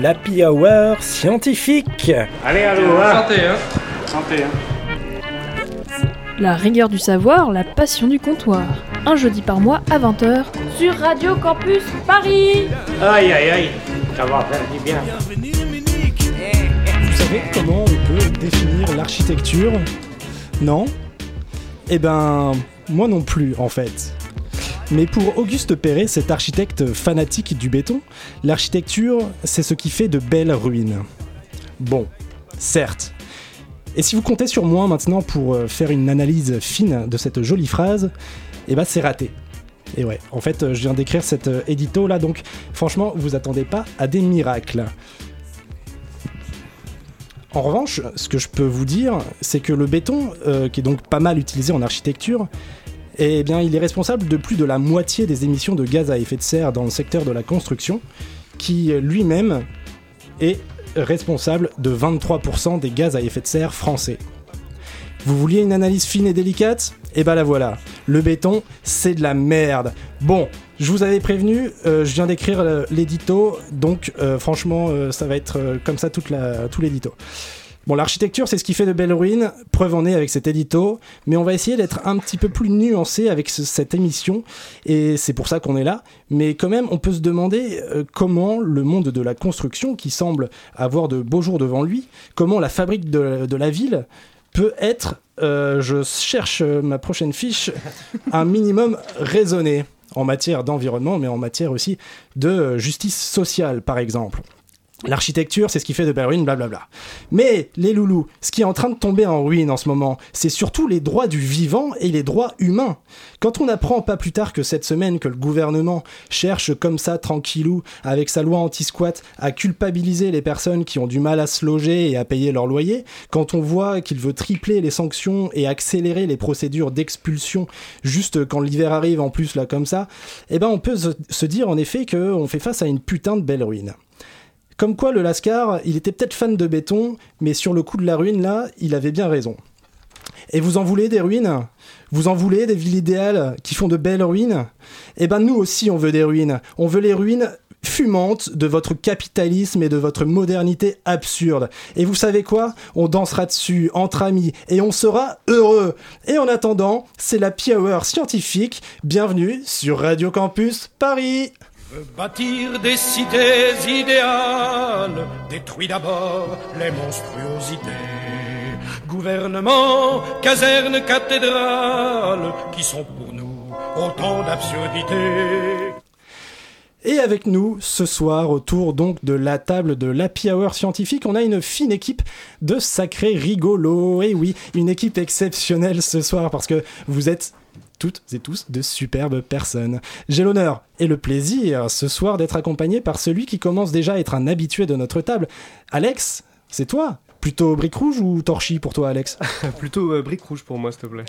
l'Happy Hour scientifique. Allez, allô, hein. Santé, hein. Santé, hein. La rigueur du savoir, la passion du comptoir. Un jeudi par mois à 20h. Sur Radio Campus Paris Aïe, aïe, aïe. Ça va faire du bien. Vous savez comment on peut définir l'architecture? Non? Eh ben, moi non plus en fait. Mais pour Auguste Perret, cet architecte fanatique du béton, l'architecture, c'est ce qui fait de belles ruines. Bon, certes. Et si vous comptez sur moi maintenant pour euh, faire une analyse fine de cette jolie phrase, eh ben c'est raté. Et ouais, en fait, euh, je viens d'écrire cet euh, édito là, donc franchement, vous attendez pas à des miracles. En revanche, ce que je peux vous dire, c'est que le béton, qui est donc pas mal utilisé en architecture, eh bien, il est responsable de plus de la moitié des émissions de gaz à effet de serre dans le secteur de la construction, qui euh, lui-même est responsable de 23% des gaz à effet de serre français. Vous vouliez une analyse fine et délicate? Eh ben la voilà. Le béton, c'est de la merde. Bon, je vous avais prévenu, euh, je viens d'écrire euh, l'édito, donc franchement, ça va être comme ça toute la, tout l'édito. Bon, l'architecture, c'est ce qui fait de belles ruines, preuve en est avec cet édito, mais on va essayer d'être un petit peu plus nuancé avec ce- cette émission, et c'est pour ça qu'on est là. Mais quand même, on peut se demander euh, comment le monde de la construction, qui semble avoir de beaux jours devant lui, comment la fabrique de, de la ville peut être, euh, je cherche euh, ma prochaine fiche, un minimum raisonné en matière d'environnement, mais en matière aussi de justice sociale, par exemple. L'architecture, c'est ce qui fait de belles ruines, blablabla. Mais les loulous, ce qui est en train de tomber en ruine en ce moment, c'est surtout les droits du vivant et les droits humains. Quand on apprend pas plus tard que cette semaine que le gouvernement cherche comme ça, tranquillou, avec sa loi anti-squat, à culpabiliser les personnes qui ont du mal à se loger et à payer leur loyer, quand on voit qu'il veut tripler les sanctions et accélérer les procédures d'expulsion juste quand l'hiver arrive en plus là comme ça, eh ben on peut se- dire en effet qu'on fait face à une putain de belle ruine. Comme quoi, le Lascar, il était peut-être fan de béton, mais sur le coup de la ruine, là, il avait bien raison. Et vous en voulez des ruines? Vous en voulez des villes idéales qui font de belles ruines? Eh ben nous aussi, on veut des ruines. On veut les ruines fumantes de votre capitalisme et de votre modernité absurde. Et vous savez quoi? On dansera dessus entre amis et on sera heureux. Et en attendant, c'est la Hour scientifique. Bienvenue sur Radio Campus Paris. Bâtir des cités idéales, détruit d'abord les monstruosités. Gouvernement, caserne, cathédrale, qui sont pour nous autant d'absurdités. Et avec nous ce soir, autour donc de la table de l'Happy Hour scientifique, on a une fine équipe de sacrés rigolos. Et oui, une équipe exceptionnelle ce soir parce que vous êtes toutes et tous de superbes personnes. J'ai l'honneur et le plaisir ce soir d'être accompagné par celui qui commence déjà à être un habitué de notre table. Alex, c'est toi Plutôt brique rouge ou torchis pour toi, Alex? Plutôt euh, brique rouge pour moi, s'il te plaît.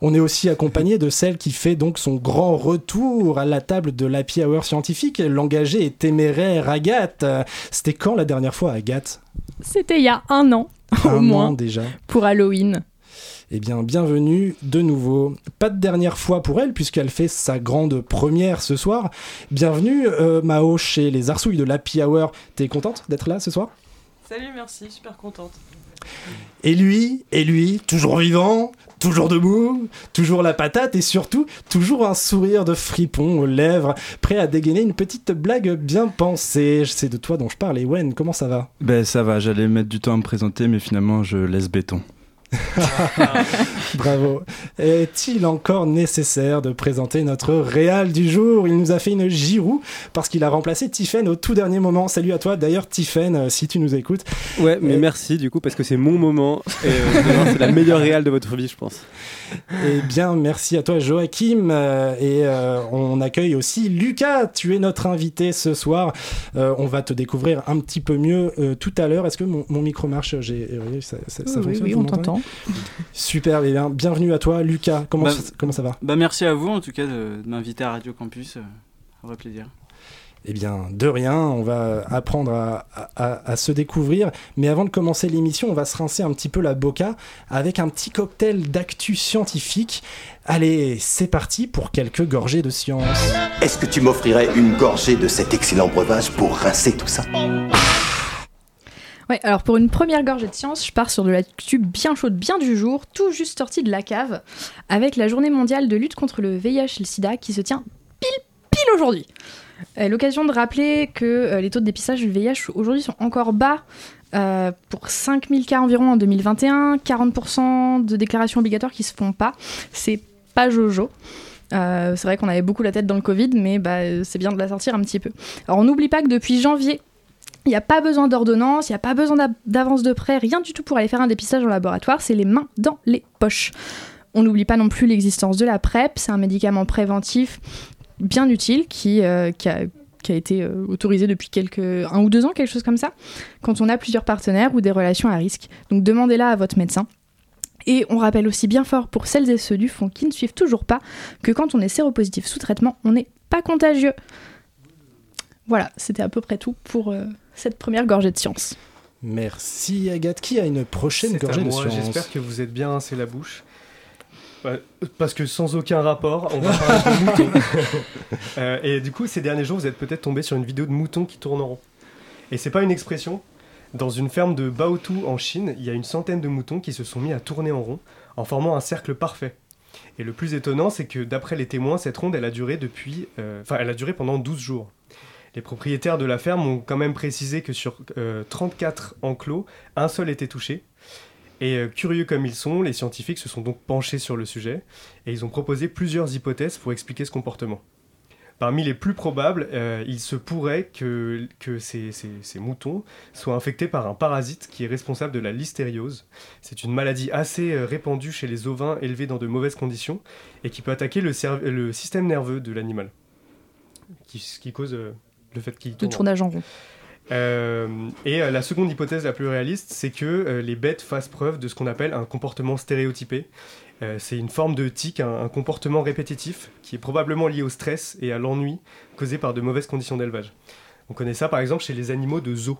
On est aussi accompagné de celle qui fait donc son grand retour à la table de l'Happy Hour scientifique, l'engagée et téméraire Agathe. C'était quand la dernière fois, Agathe? C'était il y a un an, au Un moins, an déjà. pour Halloween. Eh bien, bienvenue de nouveau. Pas de dernière fois pour elle, puisqu'elle fait sa grande première ce soir. Bienvenue, euh, Mao, chez les Arsouilles de l'Happy Hour. T'es contente d'être là ce soir? Salut, merci, super contente. Et lui, et lui, toujours vivant, toujours debout, toujours la patate et surtout toujours un sourire de fripon aux lèvres, prêt à dégainer une petite blague bien pensée. C'est de toi dont je parle. Et Wen, comment ça va? Ben ça va, j'allais mettre du temps à me présenter, mais finalement je laisse béton. Bravo. Est-il encore nécessaire de présenter notre réal du jour? Il nous a fait une Giroud parce qu'il a remplacé Tiffen au tout dernier moment. Salut à toi. D'ailleurs, Tiffen, euh, si tu nous écoutes. Ouais, mais Euh, merci du coup parce que c'est mon moment et euh, c'est la meilleure réale de votre vie, je pense. Eh bien, merci à toi, Joachim. euh, et euh, on accueille aussi Lucas. Tu es notre invité ce soir. Euh, on va te découvrir un petit peu mieux euh, tout à l'heure. Est-ce que mon, mon micro marche? J'ai, oui, ça, ça- ça oui, fonctionne, oui, vous on t'entend. Super. eh bien, bienvenue à toi, Lucas. Comment, Bah, ça- comment ça va? Bah merci à vous en tout cas de, de m'inviter à Radio Campus, un vrai plaisir. Eh bien, de rien, on va apprendre à, à- à se découvrir. Mais avant de commencer l'émission, on va se rincer un petit peu la boca avec un petit cocktail d'actu scientifique. Allez, c'est parti pour quelques gorgées de science. Est-ce que tu m'offrirais une gorgée de cet excellent breuvage pour rincer tout ça? Ouais, alors pour une première gorgée de science, je pars sur de l'actu bien chaude, bien du jour, tout juste sortie de la cave, avec la journée mondiale de lutte contre le VIH et le sida qui se tient pile, pile aujourd'hui. Euh, L'occasion de rappeler que euh, les taux de dépistage du VIH aujourd'hui sont encore bas. euh, pour 5000 cas environ en 2021, 40% de déclarations obligatoires qui se font pas. C'est pas jojo. C'est vrai qu'on avait beaucoup la tête dans le Covid, mais bah, c'est bien de la sortir un petit peu. Alors on n'oublie pas que depuis janvier, il n'y a pas besoin d'ordonnance, il n'y a pas besoin d'a- d'avance de prêt, rien du tout pour aller faire un dépistage en laboratoire, c'est les mains dans les poches. On n'oublie pas non plus l'existence de la PrEP, c'est un médicament préventif bien utile qui, euh, qui, a, qui a été euh, autorisé depuis quelques, un ou deux ans, quelque chose comme ça, quand on a plusieurs partenaires ou des relations à risque. Donc demandez-la à votre médecin. Et on rappelle aussi bien fort pour celles et ceux du fond qui ne suivent toujours pas que quand on est séropositif sous traitement, on n'est pas contagieux. Voilà, c'était à peu près tout pour euh, cette première gorgée de science. Merci Agathe. Qui a une prochaine C'est à gorgée de science? J'espère que vous êtes bien rincé la bouche. Parce que sans aucun rapport, on va parler de moutons. Euh, et du coup, ces derniers jours, vous êtes peut-être tombé sur une vidéo de moutons qui tournent en rond. Et c'est pas une expression. Dans une ferme de Baotou en Chine, il y a une centaine de moutons qui se sont mis à tourner en rond, en formant un cercle parfait. Et le plus étonnant, c'est que d'après les témoins, cette ronde, elle a duré depuis, euh, enfin, elle a duré pendant 12 jours. Les propriétaires de la ferme ont quand même précisé que sur euh, 34 enclos, un seul était touché. Et euh, curieux comme ils sont, les scientifiques se sont donc penchés sur le sujet et ils ont proposé plusieurs hypothèses pour expliquer ce comportement. Parmi les plus probables, euh, il se pourrait que, que ces, ces- ces moutons soient infectés par un parasite qui est responsable de la listériose. C'est une maladie assez euh, répandue chez les ovins élevés dans de mauvaises conditions et qui peut attaquer le, le système nerveux de l'animal, qui, ce qui cause euh, le fait qu'il en tournage en rond. Euh, et euh, la seconde hypothèse la plus réaliste, c'est que euh, les bêtes fassent preuve de ce qu'on appelle un comportement stéréotypé. C'est une forme de tic, un, un comportement répétitif qui est probablement lié au stress et à l'ennui causé par de mauvaises conditions d'élevage. On connaît ça par exemple chez les animaux de zoo.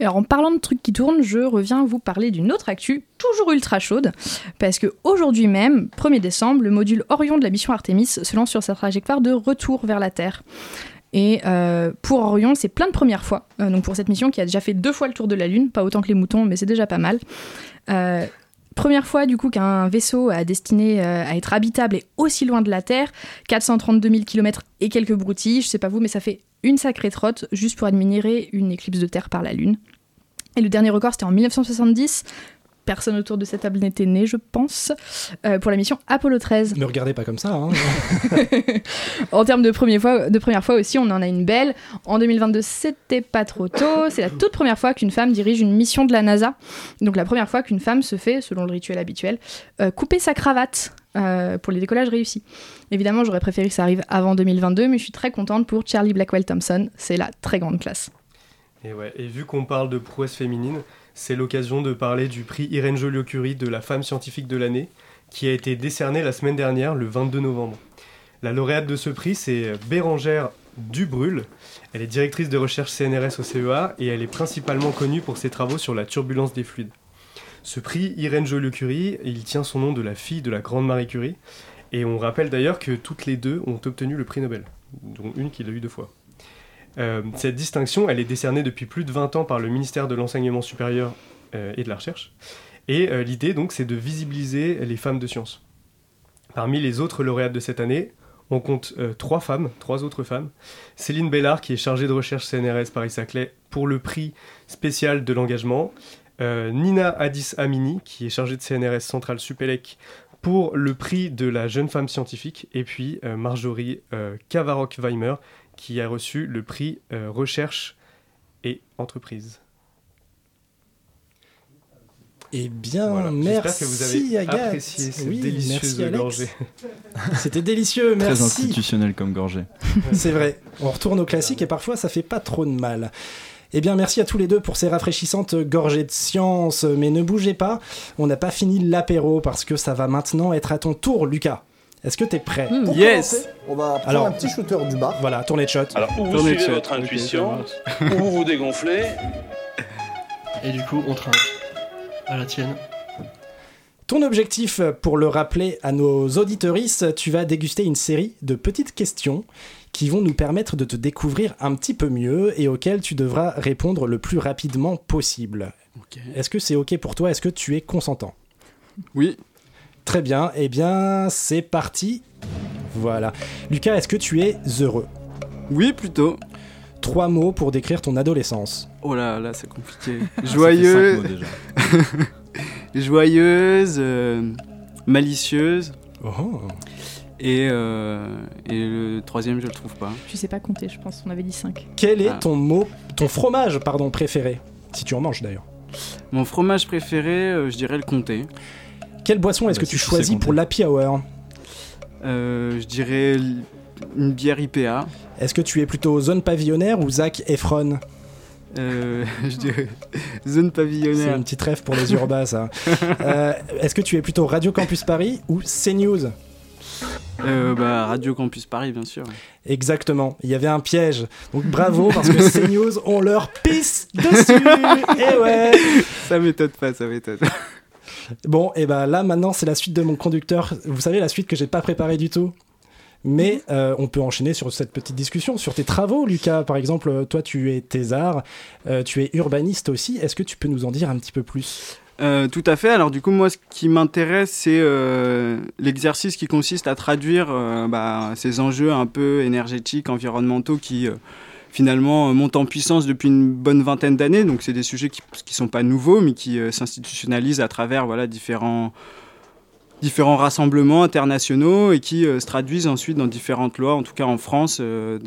Alors en parlant de trucs qui tournent, je reviens vous parler d'une autre actu, toujours ultra chaude, parce que aujourd'hui même, 1er décembre, le module Orion de la mission Artemis se lance sur sa trajectoire de retour vers la Terre. Et euh, pour Orion, c'est plein de premières fois. Euh, donc pour cette mission qui a déjà fait deux fois le tour de la Lune, pas autant que les moutons, mais c'est déjà pas mal. Euh, Première fois du coup qu'un vaisseau a destiné à être habitable et aussi loin de la Terre, 432 000 km et quelques broutilles, je sais pas vous, mais ça fait une sacrée trotte juste pour admirer une éclipse de Terre par la Lune. Et le dernier record c'était en 1970, personne autour de cette table n'était né je pense, euh, pour la mission Apollo 13. Me regardez pas comme ça. Hein. En termes de, première fois, de première fois aussi, on en a une belle. En 2022, c'était pas trop tôt. C'est la toute première fois qu'une femme dirige une mission de la NASA. Donc la première fois qu'une femme se fait, selon le rituel habituel, euh, couper sa cravate euh, pour les décollages réussis. Évidemment, j'aurais préféré que ça arrive avant 2022, mais je suis très contente pour Charlie Blackwell Thompson. C'est la très grande classe. Et, ouais, et vu qu'on parle de prouesse féminine, c'est l'occasion de parler du prix Irène Joliot-Curie de la femme scientifique de l'année, qui a été décerné la semaine dernière, le 22 novembre. La lauréate de ce prix, c'est Bérangère Dubrul. Elle est directrice de recherche CNRS au CEA et elle est principalement connue pour ses travaux sur la turbulence des fluides. Ce prix Irène Joliot-Curie, il tient son nom de la fille de la grande Marie Curie, et on rappelle d'ailleurs que toutes les deux ont obtenu le prix Nobel, dont une qui l'a eu deux fois. Euh, cette distinction, est décernée depuis plus de 20 ans par le ministère de l'Enseignement supérieur euh, et de la Recherche. Et euh, l'idée, donc, c'est de visibiliser les femmes de science. Parmi les autres lauréates de cette année, on compte trois femmes, trois autres femmes. Céline Bellard, qui est chargée de recherche CNRS Paris-Saclay pour le prix spécial de l'engagement. Nina Addis Amini, qui est chargée de CNRS Centrale Supélec pour le prix de la jeune femme scientifique. Et puis Marjorie Kavarok-Weimer, qui a reçu le prix euh, Recherche et Entreprise. Eh bien, Voilà. merci J'espère que vous avez Agathe. apprécié cette Oui, délicieuse merci, gorgée. C'était délicieux, Très merci. institutionnel comme gorgée. C'est vrai. On retourne au classique et parfois ça fait pas trop de mal. Eh bien, merci à tous les deux pour ces rafraîchissantes gorgées de science. Mais ne bougez pas, on n'a pas fini l'apéro parce que ça va maintenant être à ton tour, Lucas. Est-ce que t'es prêt Pour Yes commencer, On va prendre Alors- un petit shooter du bar. Voilà, tournez de shot. Alors, ou vous suivez shot. votre intuition, ou vous vous dégonflez. Et du coup, on trinque. À la tienne. Ton objectif, pour le rappeler à nos auditorices, tu vas déguster une série de petites questions qui vont nous permettre de te découvrir un petit peu mieux et auxquelles tu devras répondre le plus rapidement possible. Est-ce que c'est OK pour toi? Est-ce que tu es consentant? Oui. Très bien, eh bien c'est parti. Voilà. Lucas, est-ce que tu es heureux? Oui, plutôt. Trois mots pour décrire ton adolescence. Oh là là, c'est compliqué. Ah, Joyeuse. cinq déjà. Euh, malicieuse. Oh. Et, euh, et le troisième, je le trouve pas. Je sais pas compter, je pense. On avait dit 5. Quel est Ah. ton mot, ton fromage, pardon, préféré? Si tu en manges d'ailleurs. Mon fromage préféré, euh, je dirais le comté. Quelle boisson est-ce Bah, que tu choisis pour l'happy hour Euh, je dirais une bière IPA. Est-ce que tu es plutôt zone pavillonnaire ou Zach Efron? Euh, je dirais zone C'est pavillonnaire. une petite rêve pour les urbains, ça. Euh, Est-ce que tu es plutôt Radio Campus Paris ou CNews? Euh, bah, Radio Campus Paris, bien sûr. Exactement, il y avait un piège. Donc bravo, parce que CNews ont leur pisse dessus Et ouais Ça m'étonne pas, ça m'étonne. Bon, et ben là maintenant c'est la suite de mon conducteur. Vous savez la suite que j'ai pas préparée du tout. Mais euh, on peut enchaîner sur cette petite discussion sur tes travaux, Lucas. Par exemple, euh, toi tu es thésard, euh, tu es urbaniste aussi. Est-ce que tu peux nous en dire un petit peu plus? Euh, tout à fait. Alors du coup, moi, ce qui m'intéresse, c'est euh, l'exercice qui consiste à traduire euh, bah, ces enjeux un peu énergétiques, environnementaux, qui finalement euh, montent en puissance depuis une bonne vingtaine d'années. Donc c'est des sujets qui ne sont pas nouveaux, mais qui euh, s'institutionnalisent à travers voilà, différents différents rassemblements internationaux et qui euh, se traduisent ensuite dans différentes lois, en tout cas en France, euh,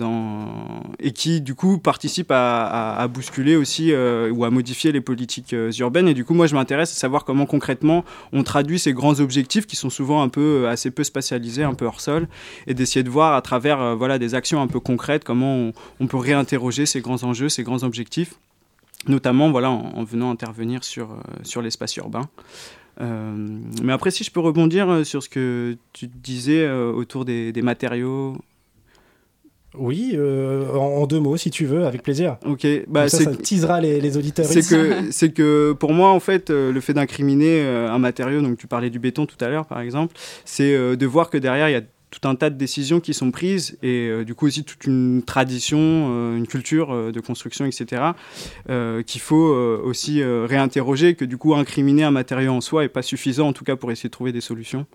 et qui du coup participent à, bousculer aussi euh, ou à modifier les politiques urbaines. Et du coup, moi, je m'intéresse à savoir comment concrètement on traduit ces grands objectifs qui sont souvent un peu assez peu spatialisés, un peu hors sol, et d'essayer de voir à travers voilà des actions un peu concrètes comment on, peut réinterroger ces grands enjeux, ces grands objectifs notamment voilà, en, en venant intervenir sur, sur l'espace urbain. Euh, mais après, si je peux rebondir euh, sur ce que tu disais euh, autour des, des matériaux. Oui, euh, en, en deux mots si tu veux, avec plaisir. Ok, bah ça, ça teasera les, les auditeurs. c'est que c'est que pour moi en fait le fait d'incriminer un matériau donc tu parlais du béton tout à l'heure par exemple c'est de voir que derrière il y a tout un tas de décisions qui sont prises et euh, du coup aussi toute une tradition euh, une culture euh, de construction etc qu'il faut aussi réinterroger que du coup incriminer un matériau en soi est pas suffisant en tout cas pour essayer de trouver des solutions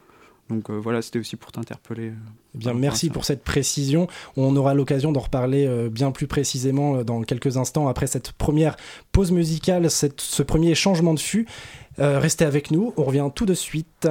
donc euh, voilà c'était aussi pour t'interpeller euh, Eh bien, merci pour cette précision. On aura l'occasion d'en reparler euh, bien plus précisément dans quelques instants après cette première pause musicale, cette- ce premier changement de fût. Restez avec nous, on revient tout de suite.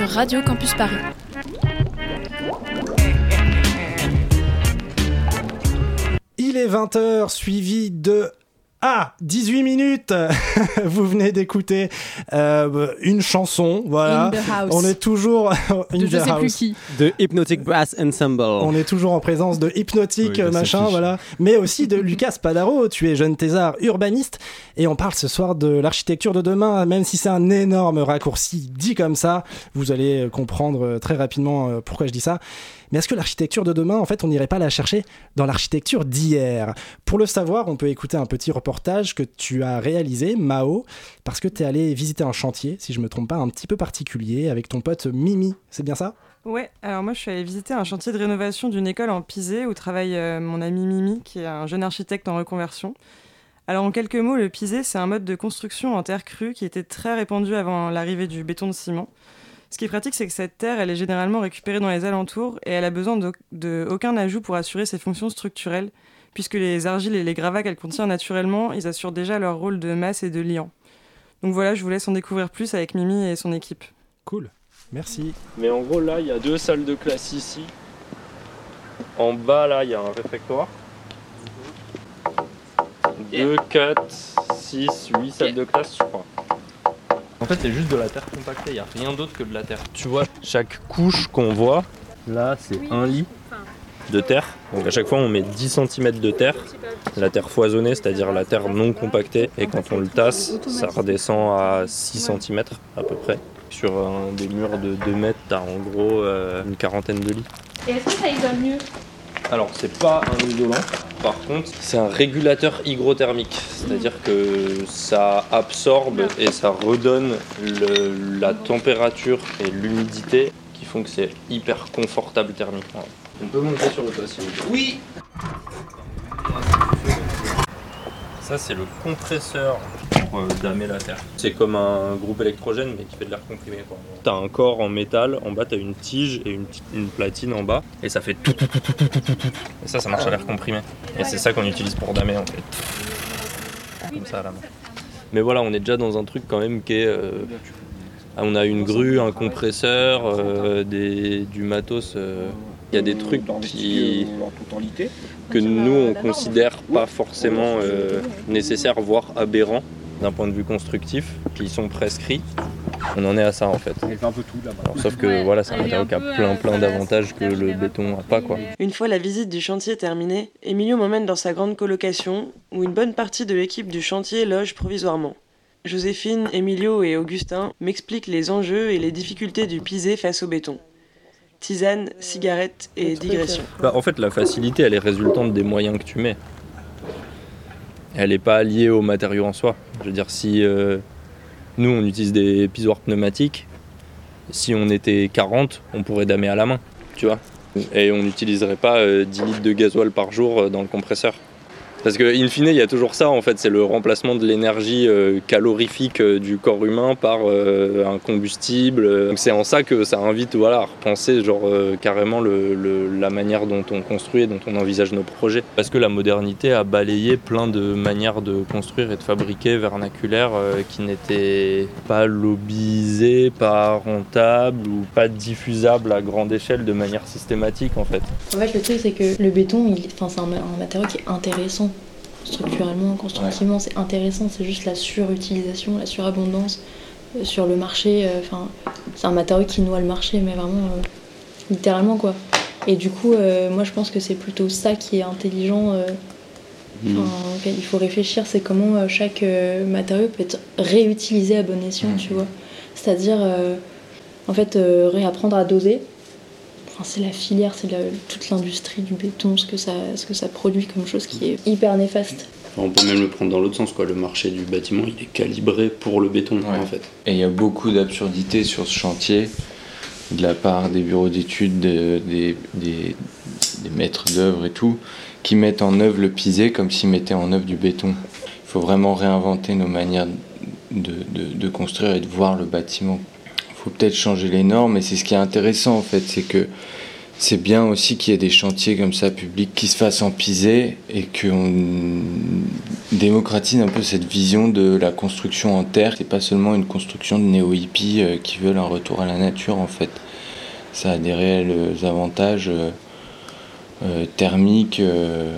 Radio Campus Paris. Il est 20h, suivi de D'écouter euh, une chanson, voilà. In the house. On est toujours in De the je sais house. plus qui. De Hypnotic Brass Ensemble. On est toujours en présence de Oui, bah, machin, voilà. Mais aussi de Lucas Padaro, tu es jeune thésard urbaniste. Et on parle ce soir de l'architecture de demain, même si c'est un énorme raccourci dit comme ça. Vous allez euh, comprendre euh, très rapidement pourquoi je dis ça. Mais est-ce que l'architecture de demain, en fait, on n'irait pas la chercher dans l'architecture d'hier? Pour le savoir, on peut écouter un petit reportage que tu as réalisé, Mao, parce que tu es allé visiter un chantier, si je me trompe pas, un petit peu particulier, avec ton pote Mimi. C'est bien ça? Ouais, alors moi je suis allée visiter un chantier de rénovation d'une école en Pisé où travaille euh, mon ami Mimi, qui est un jeune architecte en reconversion. Alors en quelques mots, le pisé, c'est un mode de construction en terre crue qui était très répandu avant l'arrivée du béton de ciment. Ce qui est pratique, c'est que cette terre, elle est généralement récupérée dans les alentours et elle a besoin de, de aucun ajout pour assurer ses fonctions structurelles, puisque les argiles et les gravats qu'elle contient naturellement, ils assurent déjà leur rôle de masse et de liant. Donc voilà, je vous laisse en découvrir plus avec Mimi et son équipe. Cool, merci. Mais en gros, là, il y a deux salles de classe ici. En bas, là, il y a un réfectoire. 2, 4, 6, 8 salles de classe, je crois. En fait, c'est juste de la terre compactée, il n'y a rien d'autre que de la terre. Tu vois, chaque couche qu'on voit, là, c'est un lit de terre. Donc à chaque fois, on met 10 cm de terre. La terre foisonnée, c'est-à-dire la terre non compactée. Et quand on le tasse, ça redescend à 6 cm à peu près. Sur un- des murs de 2 mètres, t'as en gros euh, une quarantaine de lits. Et est-ce que ça isole mieux? Alors, c'est pas un isolant. Par contre, c'est un régulateur hygrothermique. C'est-à-dire que ça absorbe et ça redonne le- la température et l'humidité qui font que c'est hyper confortable thermiquement. On peut monter sur le toit si vous voulez. Oui Ça, c'est le compresseur pour euh, damer la terre. C'est comme un groupe électrogène, mais qui fait de l'air comprimé. quoi. T'as un corps en métal, en bas, t'as une tige et une, ti- une platine en bas, et ça fait tout, tout, tout, tout, tout, tout, tout, tout. Et ça, ça marche à l'air comprimé. Et c'est ça qu'on utilise pour damer, en fait. Comme ça, à la main. Mais voilà, on est déjà dans un truc quand même qui est. euh, on a une grue, un compresseur, euh, des, du matos. euh, Il y a des trucs qui, que nous on considère pas forcément euh, nécessaires, voire aberrants d'un point de vue constructif, qui sont prescrits. On en est à ça en fait. Elle fait un peu tout là-bas. Alors, sauf que voilà, c'est un matériau qui a plein plein d'avantages que le béton n'a pas quoi. Une fois la visite du chantier terminée, Emilio m'emmène dans sa grande colocation où une bonne partie de l'équipe du chantier loge provisoirement. Joséphine, Emilio et Augustin m'expliquent les enjeux et les difficultés du pisé face au béton. Tisane, cigarette et digression. Bah, en fait, la facilité, elle est résultante des moyens que tu mets. Elle n'est pas liée au matériau en soi. Je veux dire, si euh, nous, on utilise des pisoirs pneumatiques, si on était 40, on pourrait damer à la main, tu vois. Et on n'utiliserait pas euh, 10 litres de gasoil par jour euh, dans le compresseur. Parce que, in fine, il y a toujours ça, en fait, c'est le remplacement de l'énergie euh, calorifique euh, du corps humain par euh, un combustible. Donc c'est en ça que ça invite voilà, à repenser genre, carrément le- le- la manière dont on construit et dont on envisage nos projets. Parce que la modernité a balayé plein de manières de construire et de fabriquer vernaculaires qui n'étaient pas lobbyisées, pas rentables ou pas diffusables à grande échelle de manière systématique, en fait. En fait, le truc, c'est que le béton, il... enfin, c'est un matériau qui est intéressant. Structurellement, constructivement, c'est intéressant. C'est juste la surutilisation, la surabondance euh, sur le marché. euh, Enfin, c'est un matériau qui noie le marché, mais vraiment, euh, littéralement, quoi. Et du coup, moi, je pense que c'est plutôt ça qui est intelligent. euh, Mm. auquel il faut réfléchir, c'est comment chaque matériau peut être réutilisé à bon escient, tu vois. C'est-à-dire, en fait, réapprendre à doser. Enfin, c'est la filière, c'est toute l'industrie du béton, ce que, ça, ce que ça produit comme chose qui est hyper néfaste. On peut même le prendre dans l'autre sens, quoi. Le marché du bâtiment, il est calibré pour le béton, en fait. Et il y a beaucoup d'absurdités sur ce chantier de la part des bureaux d'études, de- des, des- des maîtres d'œuvre et tout, qui mettent en œuvre le pisé comme s'ils mettaient en œuvre du béton. Il faut vraiment réinventer nos manières de, de- de construire et de voir le bâtiment. Il faut peut-être changer les normes et c'est ce qui est intéressant en fait, c'est que c'est bien aussi qu'il y ait des chantiers comme ça publics qui se fassent en pisé et qu'on démocratise un peu cette vision de la construction en terre. C'est pas seulement une construction de néo-hippies euh, qui veulent un retour à la nature en fait. Ça a des réels euh, avantages euh, thermiques, euh,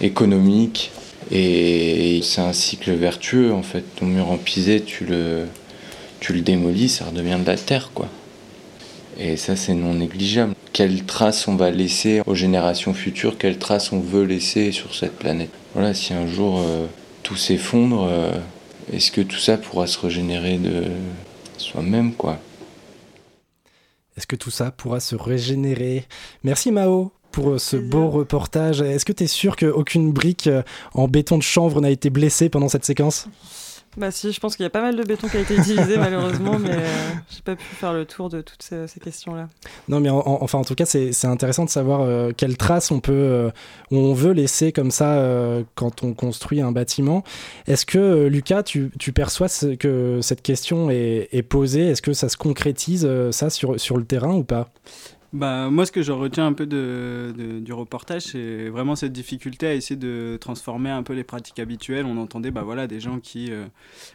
économique. Et c'est un cycle vertueux en fait. Ton mur en pisé, tu le, tu le démolis, ça redevient de la terre quoi. Et ça, c'est non négligeable. Quelle trace on va laisser aux générations futures? Quelle trace on veut laisser sur cette planète? Voilà, si un jour euh, tout s'effondre, euh, est-ce que tout ça pourra se régénérer de soi-même, quoi? Est-ce que tout ça pourra se régénérer? Merci Mao pour euh, ce beau reportage. Est-ce que tu es sûr qu'aucune brique en béton de chanvre n'a été blessée pendant cette séquence? Bah si, je pense qu'il y a pas mal de béton qui a été utilisé malheureusement, mais euh, j'ai pas pu faire le tour de toutes ces, ces questions-là. Non, mais en, enfin en tout cas, c'est intéressant de savoir euh, quelles traces on peut, euh, on veut laisser comme ça euh, quand on construit un bâtiment. Est-ce que Lucas, tu, tu perçois que cette question est, est posée? Est-ce que ça se concrétise ça sur sur le terrain ou pas? Bah, moi, ce que je retiens un peu de, du reportage, c'est vraiment cette difficulté à essayer de transformer un peu les pratiques habituelles. On entendait bah, voilà, des gens qui euh,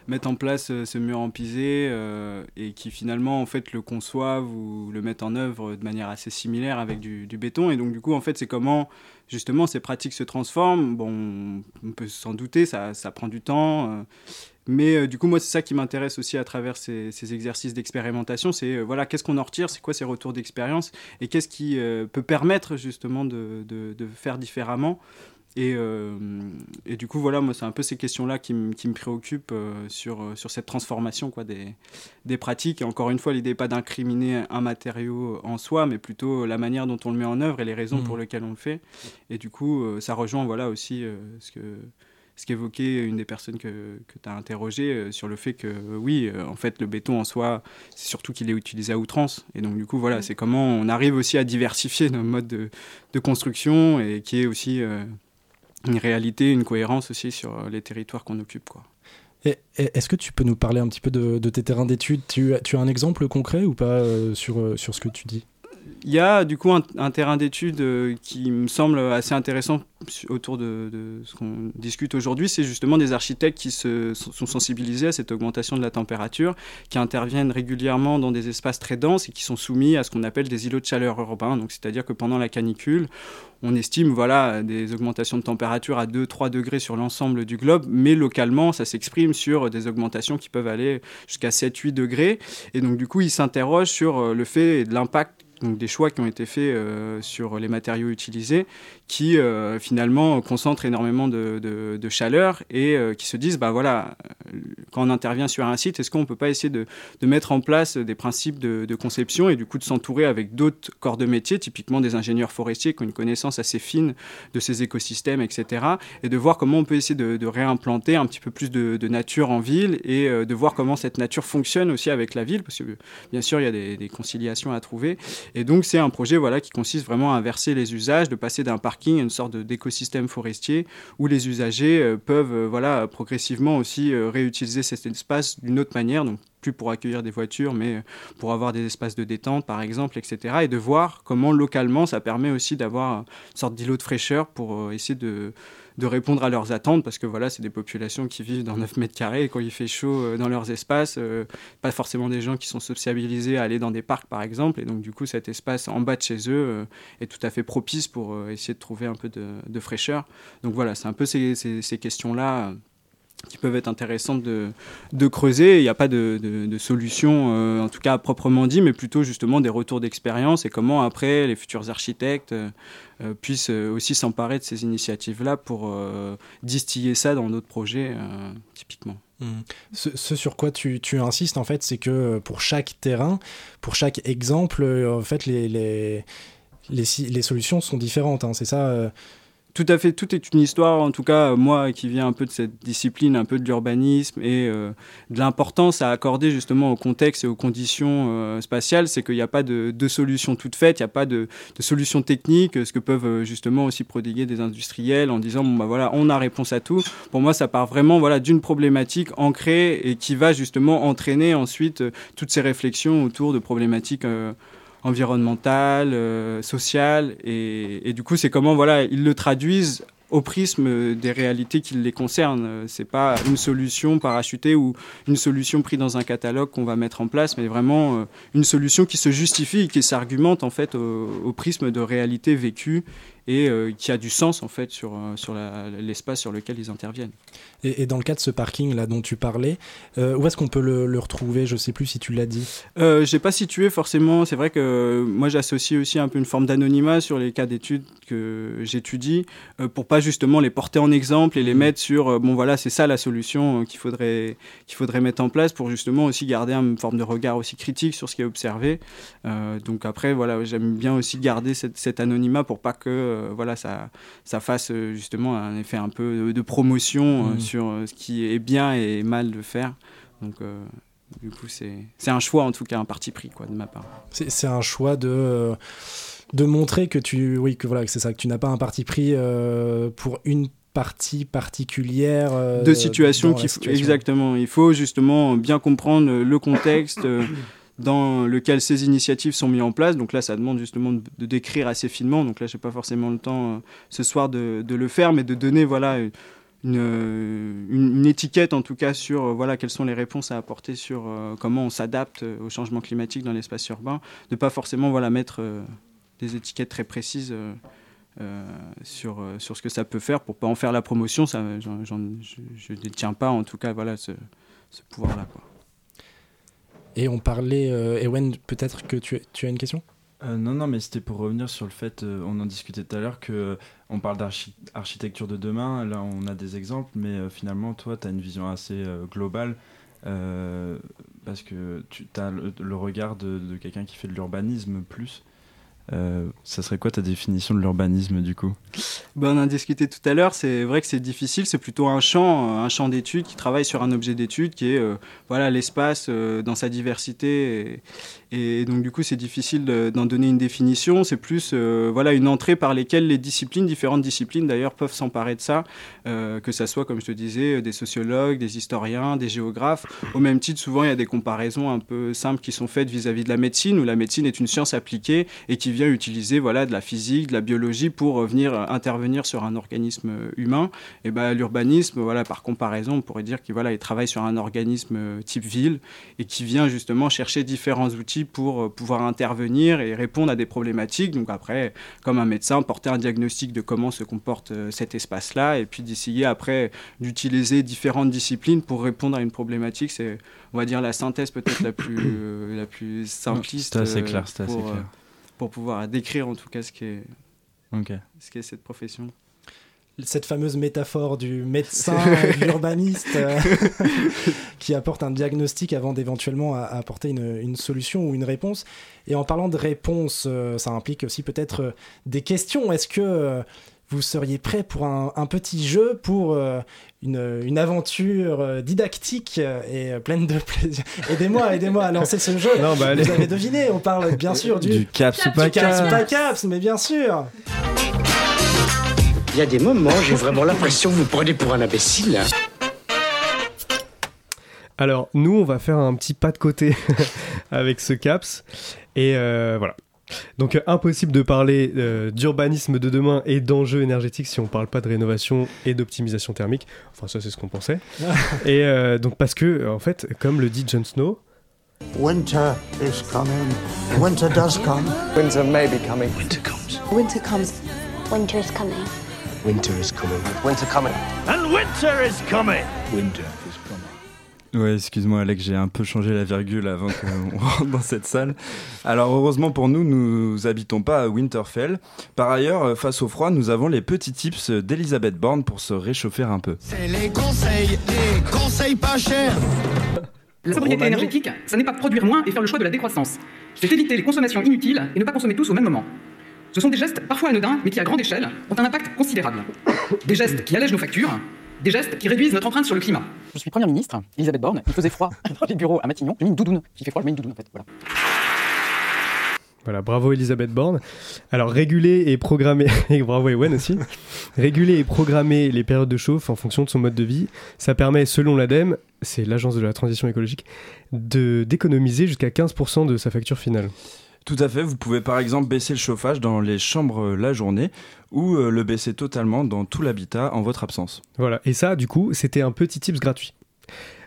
mettent en place euh, ce mur en pisé euh, et qui finalement en fait, le conçoivent ou le mettent en œuvre de manière assez similaire avec du, du béton. Et donc, du coup, en fait, c'est comment justement ces pratiques se transforment. Bon, on peut s'en douter, ça, prend du temps. Mais euh, du coup, moi, c'est ça qui m'intéresse aussi à travers ces, ces exercices d'expérimentation. C'est euh, voilà, qu'est-ce qu'on en retire, c'est quoi ces retours d'expérience et qu'est-ce qui euh, peut permettre justement de faire différemment. Et, et, du coup, voilà, moi, c'est un peu ces questions-là qui, qui, me préoccupent sur, sur cette transformation quoi, des, des pratiques. Et encore une fois, l'idée n'est pas d'incriminer un matériau en soi, mais plutôt la manière dont on le met en œuvre et les raisons mmh. pour lesquelles on le fait. Et du coup, ça rejoint voilà, aussi ce que ce qu'évoquait une des personnes que, que tu as interrogées euh, sur le fait que euh, oui, euh, en fait, le béton en soi, c'est surtout qu'il est utilisé à outrance. Et donc, du coup, voilà, c'est comment on arrive aussi à diversifier nos modes de, de construction et qui est aussi une réalité, une cohérence aussi sur les territoires qu'on occupe. Quoi. Est-ce que tu peux nous parler un petit peu de, tes terrains d'études? Tu, as un exemple concret ou pas sur, sur ce que tu dis? Il y a du coup un, terrain d'étude qui me semble assez intéressant autour de, ce qu'on discute aujourd'hui, c'est justement des architectes qui se, sont sensibilisés à cette augmentation de la température, qui interviennent régulièrement dans des espaces très denses et qui sont soumis à ce qu'on appelle des îlots de chaleur urbains. Donc, c'est-à-dire que pendant la canicule, on estime voilà, des augmentations de température à 2-3 degrés sur l'ensemble du globe, mais localement, ça s'exprime sur des augmentations qui peuvent aller jusqu'à 7-8 degrés. Et donc, du coup, ils s'interrogent sur le fait de l'impact donc des choix qui ont été faits euh, sur les matériaux utilisés, qui euh, finalement concentrent énormément de, chaleur et euh, qui se disent, bah voilà, quand on intervient sur un site, est-ce qu'on peut pas essayer de, mettre en place des principes de, conception et du coup de s'entourer avec d'autres corps de métier, typiquement des ingénieurs forestiers qui ont une connaissance assez fine de ces écosystèmes, etc. Et de voir comment on peut essayer de, réimplanter un petit peu plus de, de nature en ville et euh, de voir comment cette nature fonctionne aussi avec la ville, parce que bien sûr il y a des, des conciliations à trouver. Et donc c'est un projet voilà, qui consiste vraiment à inverser les usages, de passer d'un parc une sorte d'écosystème forestier où les usagers euh, peuvent euh, voilà, progressivement aussi euh, réutiliser cet espace d'une autre manière, donc plus pour accueillir des voitures, mais pour avoir des espaces de détente, par exemple, etc. Et de voir comment localement ça permet aussi d'avoir une sorte d'îlot de fraîcheur pour essayer de, de répondre à leurs attentes, parce que voilà, c'est des populations qui vivent dans 9 mètres carrés, et quand il fait chaud euh, dans leurs espaces, euh, pas forcément des gens qui sont sociabilisés à aller dans des parcs, par exemple, et donc du coup, cet espace en bas de chez eux euh, est tout à fait propice pour essayer de trouver un peu de, fraîcheur. Donc voilà, c'est un peu ces questions-là qui peuvent être intéressantes de, creuser. Il n'y a pas de, de, solution, euh, en tout cas proprement dit, mais plutôt justement des retours d'expérience et comment après les futurs architectes euh, euh, puissent aussi s'emparer de ces initiatives-là pour distiller ça dans d'autres projets, typiquement. Mmh. Ce, sur quoi tu, insistes, en fait, c'est que pour chaque terrain, pour chaque exemple, en fait, les, les solutions sont différentes. Hein, c'est ça tout à fait, tout est une histoire, en tout cas, moi qui viens un peu de cette discipline, un peu de l'urbanisme et euh, de l'importance à accorder justement au contexte et aux conditions euh, spatiales, c'est qu'il n'y a pas de, de solution toute faite, il n'y a pas de, de solution technique, ce que peuvent euh, justement aussi prodiguer des industriels en disant, bon bah voilà, on a réponse à tout. Pour moi, ça part vraiment voilà, d'une problématique ancrée et qui va justement entraîner ensuite toutes ces réflexions autour de problématiques environnementale, euh, sociale, et, et, du coup, c'est comment voilà, ils le traduisent au prisme des réalités qui les concernent. C'est pas une solution parachutée ou une solution prise dans un catalogue qu'on va mettre en place, mais vraiment euh, une solution qui se justifie et qui s'argumente en fait au, au prisme de réalités vécues et euh, qui a du sens en fait sur, euh, sur l'espace sur lequel ils interviennent. Et, et dans le cas de ce parking là dont tu parlais, euh, où est-ce qu'on peut le, le retrouver? Je sais plus si tu l'as dit. Euh, j'ai pas situé forcément. C'est vrai que moi j'associe aussi un peu une forme d'anonymat sur les cas d'études que j'étudie pour pas justement les porter en exemple et les mettre sur bon voilà c'est ça la solution qu'il faudrait qu'il faudrait mettre en place pour justement aussi garder une forme de regard aussi critique sur ce qui est observé. Donc après voilà j'aime bien aussi garder cette- cet anonymat pour pas que euh, voilà ça ça fasse euh, justement un effet un peu de, promotion euh, Mhm. sur ce qui est bien et mal de faire. Donc du coup, c'est un choix, en tout cas, un parti pris, quoi, de ma part. C'est un choix de de montrer que tu oui que voilà que c'est ça que tu n'as pas un parti pris euh, pour une partie particulière euh, de qu'il faut, situation. exactement. Il faut justement bien comprendre le contexte dans lequel ces initiatives sont mises en place. Donc là, ça demande justement de, décrire assez finement. Donc là, j'ai pas forcément le temps euh, ce soir de, le faire, mais de donner voilà une, une étiquette en tout cas sur euh, voilà quelles sont les réponses à apporter sur euh, comment on s'adapte euh, au changement climatique dans l'espace urbain. De pas forcément voilà mettre euh, des étiquettes très précises. euh, euh, sur, euh, sur ce que ça peut faire pour pas en faire la promotion. Je ne détiens pas en tout cas voilà, ce pouvoir-là. Et on parlait euh, Ewen peut-être que tu, as une question? Euh, non, non, mais c'était pour revenir sur le fait, euh, on en discutait tout à l'heure, que on parle d'architecture de demain, là on a des exemples, mais finalement toi tu as une vision assez globale, parce que tu as le, le regard de quelqu'un qui fait de l'urbanisme plus. Euh, ça serait quoi ta définition de l'urbanisme du coup? Ben, on en a discuté tout à l'heure, c'est vrai que c'est difficile, c'est plutôt un champ, euh, un champ d'études qui travaille sur un objet d'étude qui est euh, voilà l'espace dans sa diversité et, donc du coup c'est difficile de- d'en donner une définition, c'est plus voilà une entrée par lesquelles les disciplines, différentes disciplines d'ailleurs peuvent s'emparer de ça, que ça soit comme je te disais des sociologues, des historiens, des géographes. Au même titre, souvent il y a des comparaisons un peu simples qui sont faites vis-à-vis de la médecine où la médecine est une science appliquée et qui vient utiliser voilà de la physique, de la biologie pour euh, venir euh, intervenir sur un organisme euh, humain. Et ben l'urbanisme, voilà par comparaison, on pourrait dire qu'il voilà il travaille sur un organisme type ville et qui vient justement chercher différents outils pour pouvoir intervenir et répondre à des problématiques. Donc après, comme un médecin, porter un diagnostic de comment se comporte cet espace-là et puis d'essayer après d'utiliser différentes disciplines pour répondre à une problématique. C'est on va dire la synthèse peut-être la plus euh, la plus simpliste. C'était assez clair, c'était assez clair. Pour pouvoir décrire en tout cas ce qu'est ce qu'est cette profession. cette fameuse métaphore du médecin de l'urbaniste euh, qui apporte un diagnostic avant d'éventuellement a- apporter une, une solution ou une réponse. Et en parlant de réponse, euh, ça implique aussi peut-être euh, des questions. Est-ce que euh, vous seriez prêt pour un, un petit jeu, pour euh, une, une aventure euh, didactique euh, et euh, pleine de plaisir Aidez-moi, aidez-moi à lancer ce jeu. Non, bah, allez. vous avez deviné, on parle bien sûr du, Du caps ou pas du caps pas mais bien sûr. Il y a des moments, j'ai vraiment l'impression que vous me prenez pour un imbécile. Alors, nous, on va faire un petit pas de côté avec ce CAPS. Et euh, voilà. Donc, euh, impossible de parler euh, d'urbanisme de demain et d'enjeux énergétiques si on parle pas de rénovation et d'optimisation thermique. Enfin, ça, c'est ce qu'on pensait. et euh, donc, parce que, en fait, comme le dit Jon Snow, Winter is coming. Winter does come. Winter may be coming. Winter comes. Winter comes. Winter is coming. Winter is coming. Winter coming. And winter is coming. Winter is coming. Ouais, excuse-moi Alex, j'ai un peu changé la virgule avant qu'on rentre dans cette salle. Alors heureusement pour nous, nous habitons pas à Winterfell. Par ailleurs, euh, face au froid, nous avons les petits tips d'Elisabeth Borne pour se réchauffer un peu. C'est les conseils, les conseils pas chers. La sobriété énergétique, ça n'est pas produire moins et faire le choix de la décroissance. C'est éviter les consommations inutiles et ne pas consommer tous au même moment. Ce sont des gestes parfois anodins, mais qui à grande échelle ont un impact considérable. Des gestes qui allègent nos factures, des gestes qui réduisent notre empreinte sur le climat. Je suis Première ministre, Elisabeth Borne, il faisait froid dans les bureaux à Matignon, j'ai mis une doudoune. S'il fait froid, je mets une doudoune en fait. Voilà. Voilà, bravo Elisabeth Borne. Alors, réguler et programmer, et bravo Ewen aussi, réguler et programmer les périodes de chauffe en fonction de son mode de vie, ça permet, selon l'ADEME, c'est l'agence de la transition écologique, de d'économiser jusqu'à 15% de sa facture finale. Tout à fait, vous pouvez par exemple baisser le chauffage dans les chambres euh, la journée ou euh, le baisser totalement dans tout l'habitat en votre absence. Voilà, et ça, du coup, c'était un petit tips gratuit.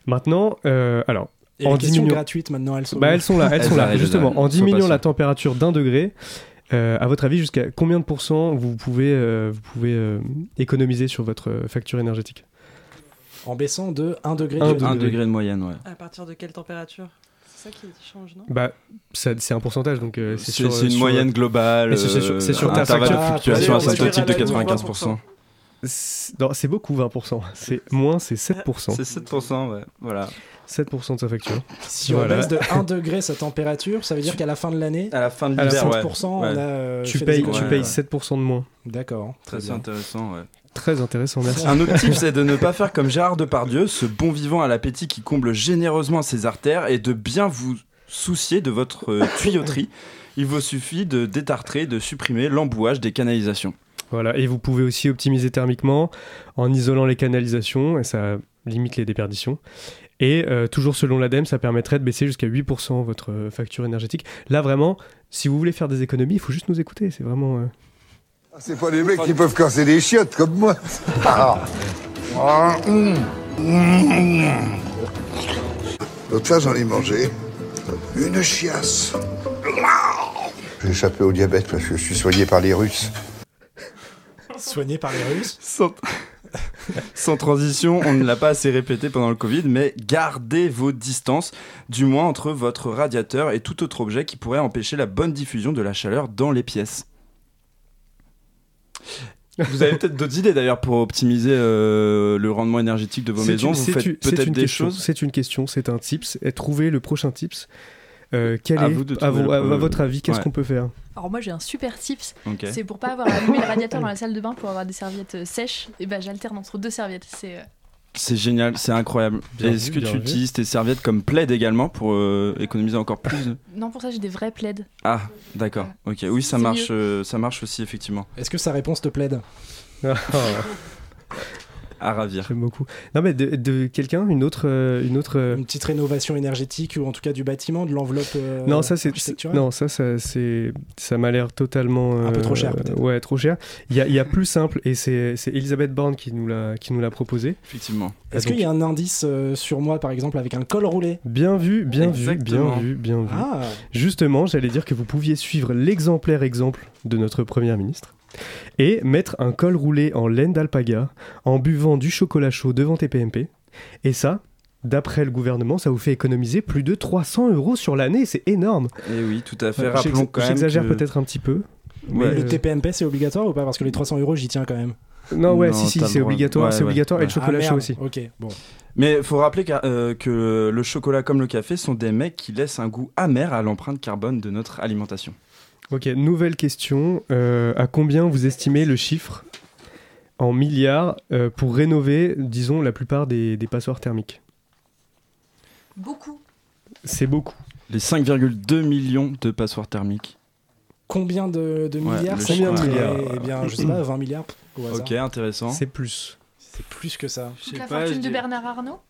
Maintenant, euh, alors, Et en les questions diminuant- gratuites maintenant elles sont Bah, elles sont là, elles, Elles sont là. Justement, en diminuant la température d'un degré, Euh, à votre avis, jusqu'à combien de pourcents vous pouvez, euh, vous pouvez euh, économiser sur votre facture énergétique? En baissant de 1 degré. Un de- degré. Un degré de moyenne, ouais. À partir de quelle température? Ça qui change, non Bah, c'est un pourcentage, donc euh, c'est C'est sur- c'est une sur- moyenne globale. C'est sur, sur euh, ta intervalle de facture. fluctuation on asymptotique de dire à la limite 95%. C'est- non, C'est beaucoup 20%. C'est moins, c'est 7%. C'est 7%, ouais. Voilà. 7% de sa facture. Si on Voilà. baisse de 1 degré sa température, ça veut dire qu'à la fin de l'année, À la fin de l'hiver, ouais. 5%, Ouais. on a. euh, tu fait des payes, tu payes 7% de moins. D'accord. Très bien. intéressant, ouais. Très intéressant, merci. Un autre tip, c'est de ne pas faire comme Gérard Depardieu, ce bon vivant à l'appétit qui comble généreusement ses artères, et de bien vous soucier de votre euh, tuyauterie. Il vous suffit de détartrer, de supprimer l'embouage des canalisations. Voilà, et vous pouvez aussi optimiser thermiquement en isolant les canalisations, et ça limite les déperditions. Et euh, toujours selon l'ADEME, ça permettrait de baisser jusqu'à 8% votre euh, facture énergétique. Là, vraiment, si vous voulez faire des économies, il faut juste nous écouter. C'est vraiment. euh, Ah, C'est pas les mecs qui peuvent casser des chiottes comme moi. Ah. Ah. L'autre fois, j'en ai mangé une chiasse. J'ai échappé au diabète parce que je suis soigné par les Russes. Soigné par les Russes. Sans, sans transition, on ne l'a pas assez répété pendant le Covid, mais gardez vos distances, du moins entre votre radiateur et tout autre objet qui pourrait empêcher la bonne diffusion de la chaleur dans les pièces. Vous avez peut-être d'autres idées d'ailleurs pour optimiser euh, le rendement énergétique de vos maisons. une- Vous c'est faites peut-être des question, choses. C'est une question, c'est un tips. Et trouver le prochain tips. Euh, quel À est, vous de à, vo- votre avis, qu'est-ce Ouais. qu'on peut faire? Alors moi j'ai un super tips, c'est pour pas avoir à allumer le radiateur dans la salle de bain pour avoir des serviettes euh, sèches, et ben j'alterne entre deux serviettes. C'est euh, C'est génial, c'est incroyable. Est-ce que tu vu. utilises tes serviettes comme plaid également pour euh, économiser encore plus de- non pour ça j'ai des vrais plaids. Ah, d'accord. Ok, oui, ça marche, euh, ça marche aussi effectivement. Est-ce que sa réponse te plaide À ravir. J'aime beaucoup. Non, mais de, de quelqu'un, une autre. euh, une autre euh, Une petite rénovation énergétique ou en tout cas du bâtiment, de l'enveloppe euh, non, ça c'est non, ça ça c'est ça m'a l'air totalement Un peu trop euh, cher, peut-être. Ouais, trop cher. Il y a, y a plus simple et c'est c'est Elisabeth Borne qui nous l'a qui nous l'a proposé. Effectivement. Est-ce qu'il y a un indice euh, sur moi par exemple avec un col roulé? Bien vu, bien Exactement. vu, bien vu, bien vu. Ah Justement, j'allais dire que vous pouviez suivre l'exemplaire exemple de notre première ministre et mettre un col roulé en laine d'alpaga en buvant du chocolat chaud devant tes PMP. Et ça, d'après le gouvernement, ça vous fait économiser plus de 300 euros sur l'année. C'est énorme. Et oui, tout à fait. Rappelons quand même. J'exagère que- peut-être un petit peu. Ouais. mais, Le euh, TPMP c'est obligatoire ou pas? Parce que les 300 euros j'y tiens quand même. Non, ouais, Non, si, si, c'est obligatoire, Ouais, c'est ouais, obligatoire. Et le ouais. chocolat ah, chaud aussi. Ok, bon. Mais il faut rappeler euh, que le chocolat comme le café sont des mecs qui laissent un goût amer à l'empreinte carbone de notre alimentation. Ok, nouvelle question. Euh, à combien vous estimez le chiffre en milliards euh, pour rénover, disons, la plupart des, des passoires thermiques? Beaucoup. C'est beaucoup. Les 5,2 millions de passoires thermiques. Combien de, de Ouais, milliards coûterait milliards. Eh bien, je sais pas, 20 milliards au hasard. Ok, intéressant. C'est plus. C'est plus que ça. Je Toute la pas, fortune de dirais- Bernard Arnault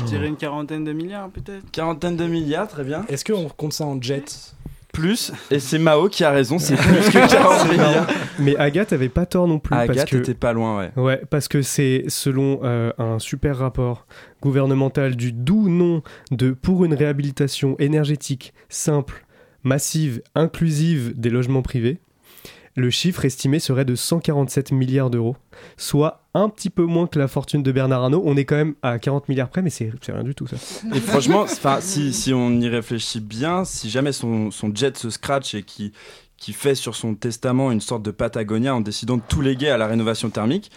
Je dirais une quarantaine de milliards peut-être. Quarantaine de milliards, très bien. Est-ce qu'on compte ça en jet Plus, et c'est Mao qui a raison, c'est plus que 40 milliards. Mais Agathe avait pas tort non plus. parce que... était pas loin, ouais. Ouais, parce que c'est selon euh, un super rapport gouvernemental du doux nom de Pour une réhabilitation énergétique simple, massive, inclusive des logements privés, le chiffre estimé serait de 147 milliards d'euros, soit un petit peu moins que la fortune de Bernard Arnault. On est quand même à 40 milliards près, mais c'est rien du tout ça. Et franchement, si, si on y réfléchit bien, si jamais son, jet se scratch et qui qui fait sur son testament une sorte de Patagonia en décidant de tout léguer à la rénovation thermique,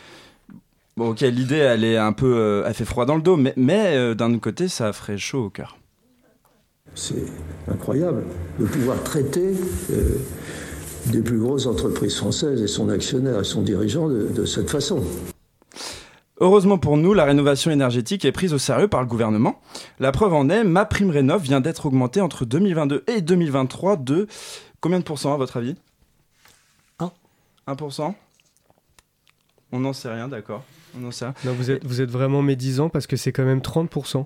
bon, ok, l'idée, elle est un peu, euh, elle fait froid dans le dos, mais, mais euh, d'un autre côté, ça ferait chaud au cœur. C'est incroyable de pouvoir traiter euh, des plus grosses entreprises françaises et son actionnaire et son dirigeant de, de cette façon. Heureusement pour nous, la rénovation énergétique est prise au sérieux par le gouvernement. La preuve en est, ma prime rénov vient d'être augmentée entre 2022 et 2023 de combien de pourcents à votre avis? 1. 1% On n'en sait rien, d'accord. On n'en sait rien. Non, vous êtes, vous êtes vraiment médisant parce que c'est quand même 30%.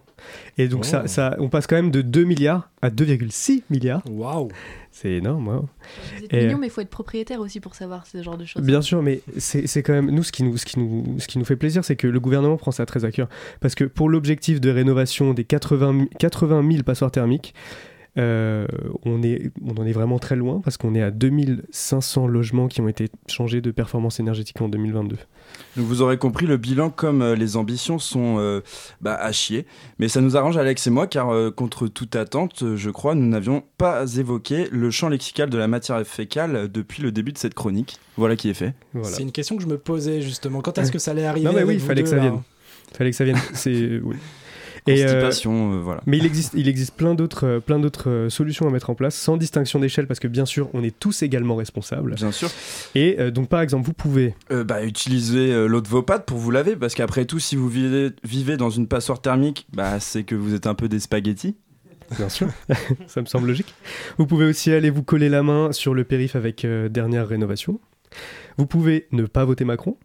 Et donc Oh. ça, ça, on passe quand même de 2 milliards à 2,6 milliards. Waouh C'est énorme, wow. Vous êtes Et- mignon, mais il faut être propriétaire aussi pour savoir ce genre de choses. Bien sûr, mais c'est c'est quand même nous ce qui nous, ce, qui nous, ce qui nous fait plaisir, c'est que le gouvernement prend ça très à cœur. Parce que pour l'objectif de rénovation des 80, 000 80 000 passoires thermiques, Euh, on, est, on en est vraiment très loin parce qu'on est à 2500 logements qui ont été changés de performance énergétique en 2022. Donc vous aurez compris, le bilan comme euh, les ambitions sont euh, bah, à chier. Mais ça nous arrange Alex et moi car euh, contre toute attente, je crois, nous n'avions pas évoqué le champ lexical de la matière fécale depuis le début de cette chronique. Voilà qui est fait. Voilà. C'est une question que je me posais justement. Quand est-ce que ça allait arriver Non, mais oui, il fallait que ça vienne. Fallait que ça vienne. C'est oui. Et, euh, Constipation, euh, voilà. Mais il existe, il existe plein d'autres, euh, plein d'autres solutions à mettre en place, sans distinction d'échelle, parce que bien sûr, on est tous également responsables. Bien sûr. Et euh, donc, par exemple, vous pouvez. Bah, utilisez euh, l'eau de vos pattes pour vous laver, parce qu'après tout, si vous vivez, vivez dans une passoire thermique, bah, c'est que vous êtes un peu des spaghettis. Bien sûr, ça me semble logique. Vous pouvez aussi aller vous coller la main sur le périph avec euh, dernière rénovation. Vous pouvez ne pas voter Macron.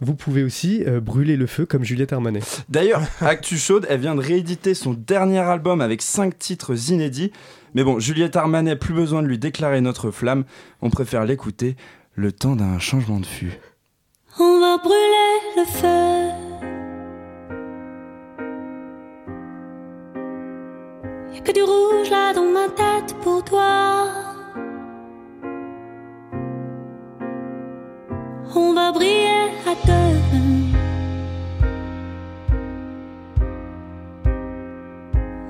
Vous pouvez aussi euh, brûler le feu comme Juliette Armanet. D'ailleurs, Actu Chaude, elle vient de rééditer son dernier album avec 5 titres inédits. Mais bon, Juliette Armanet, plus besoin de lui déclarer notre flamme. On préfère l'écouter le temps d'un changement de fût. On va brûler le feu. Y'a que du rouge là dans ma tête pour toi. On va briller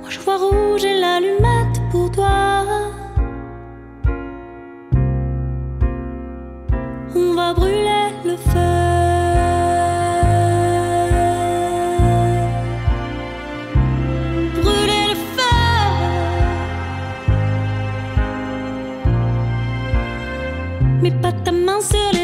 Moi je vois rouge et l'allumette pour toi. On va brûler le feu. Brûler le feu. Mais pas ta main sur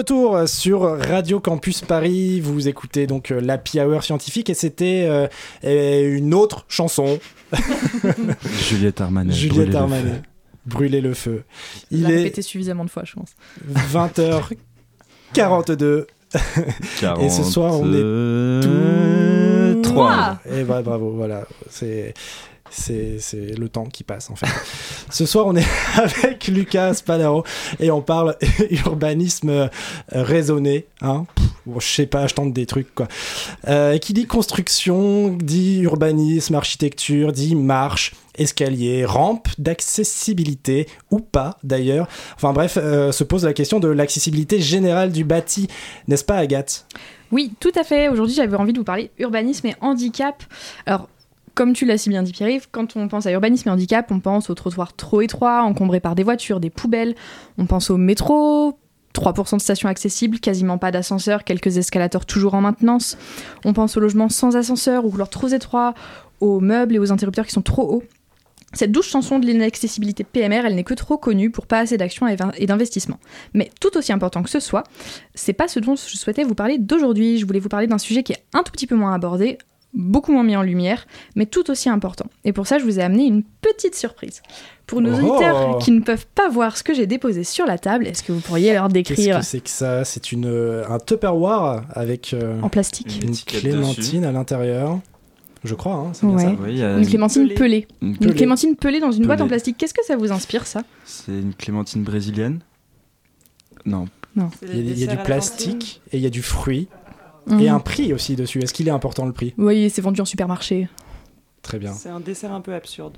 retour sur Radio Campus Paris, vous écoutez donc euh, l'Happy Hour scientifique et c'était euh, une autre chanson. Juliette Armanet. Juliette Armanet. Brûler le feu. Il l'a répété suffisamment de fois, je pense. 20h42. et ce soir, on est tout 3. Et bah, bravo, voilà. C'est. C'est le temps qui passe en fait. Ce soir, on est avec Lucas Spadaro et on parle urbanisme euh, raisonné. Hein je sais pas, je tente des trucs quoi. Euh, qui dit construction, dit urbanisme, architecture, dit marche, escalier, rampe d'accessibilité ou pas d'ailleurs. Enfin bref, euh, se pose la question de l'accessibilité générale du bâti, n'est-ce pas Agathe? Oui, tout à fait. Aujourd'hui, j'avais envie de vous parler urbanisme et handicap. Alors, comme tu l'as si bien dit Pierre-Yves, quand on pense à urbanisme et handicap, on pense aux trottoirs trop étroits, encombrés par des voitures, des poubelles. On pense au métro, 3% de stations accessibles, quasiment pas d'ascenseur, quelques escalators toujours en maintenance. On pense aux logements sans ascenseur, aux couloirs trop étroits, aux meubles et aux interrupteurs qui sont trop hauts. Cette douce chanson de l'inaccessibilité PMR, elle n'est que trop connue pour pas assez d'action et et d'investissement. Mais tout aussi important que ce soit, c'est pas ce dont je souhaitais vous parler d'aujourd'hui. Je voulais vous parler d'un sujet qui est un tout petit peu moins abordé, beaucoup moins mis en lumière, mais tout aussi important. Et pour ça, je vous ai amené une petite surprise. Pour nos Oh auditeurs qui ne peuvent pas voir ce que j'ai déposé sur la table, est-ce que vous pourriez leur Qu'est-ce décrire que c'est que ça? C'est une euh, un Tupperware avec euh, En plastique. une, Une clémentine dessus. à l'intérieur. Je crois, hein, c'est bien Ouais. ça. Oui, Une clémentine pelée. Une Une pelée. clémentine pelée dans une boîte en plastique. Qu'est-ce que ça vous inspire, ça? C'est une clémentine brésilienne? Non. Non. Il y a, il y a du plastique et il y a du fruit Mhm. et un prix aussi dessus. Est-ce qu'il est important le prix? Oui, c'est vendu en supermarché. Très bien. C'est un dessert un peu absurde.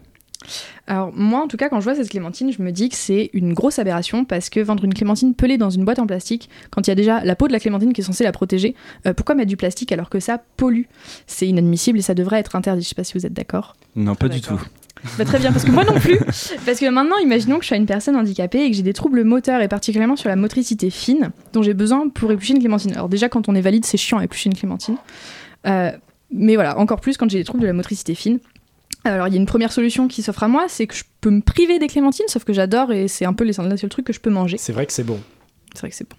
Alors moi, en tout cas, quand je vois cette clémentine, je me dis que c'est une grosse aberration parce que vendre une clémentine pelée dans une boîte en plastique, quand il y a déjà la peau de la clémentine qui est censée la protéger, euh, pourquoi mettre du plastique alors que ça pollue? C'est inadmissible et ça devrait être interdit. Je sais pas si vous êtes d'accord. Non, pas du tout. Bah, très bien, parce que moi non plus. Parce que maintenant, imaginons que je sois une personne handicapée et que j'ai des troubles moteurs et particulièrement sur la motricité fine dont j'ai besoin pour éplucher une clémentine. Alors déjà, quand on est valide, c'est chiant à éplucher une clémentine. Euh, mais voilà, encore plus quand j'ai des troubles de la motricité fine. Alors il y a une première solution qui s'offre à moi, c'est que je peux me priver des clémentines, sauf que j'adore et c'est un peu les le seul truc que je peux manger. C'est vrai que c'est bon. C'est vrai que c'est bon.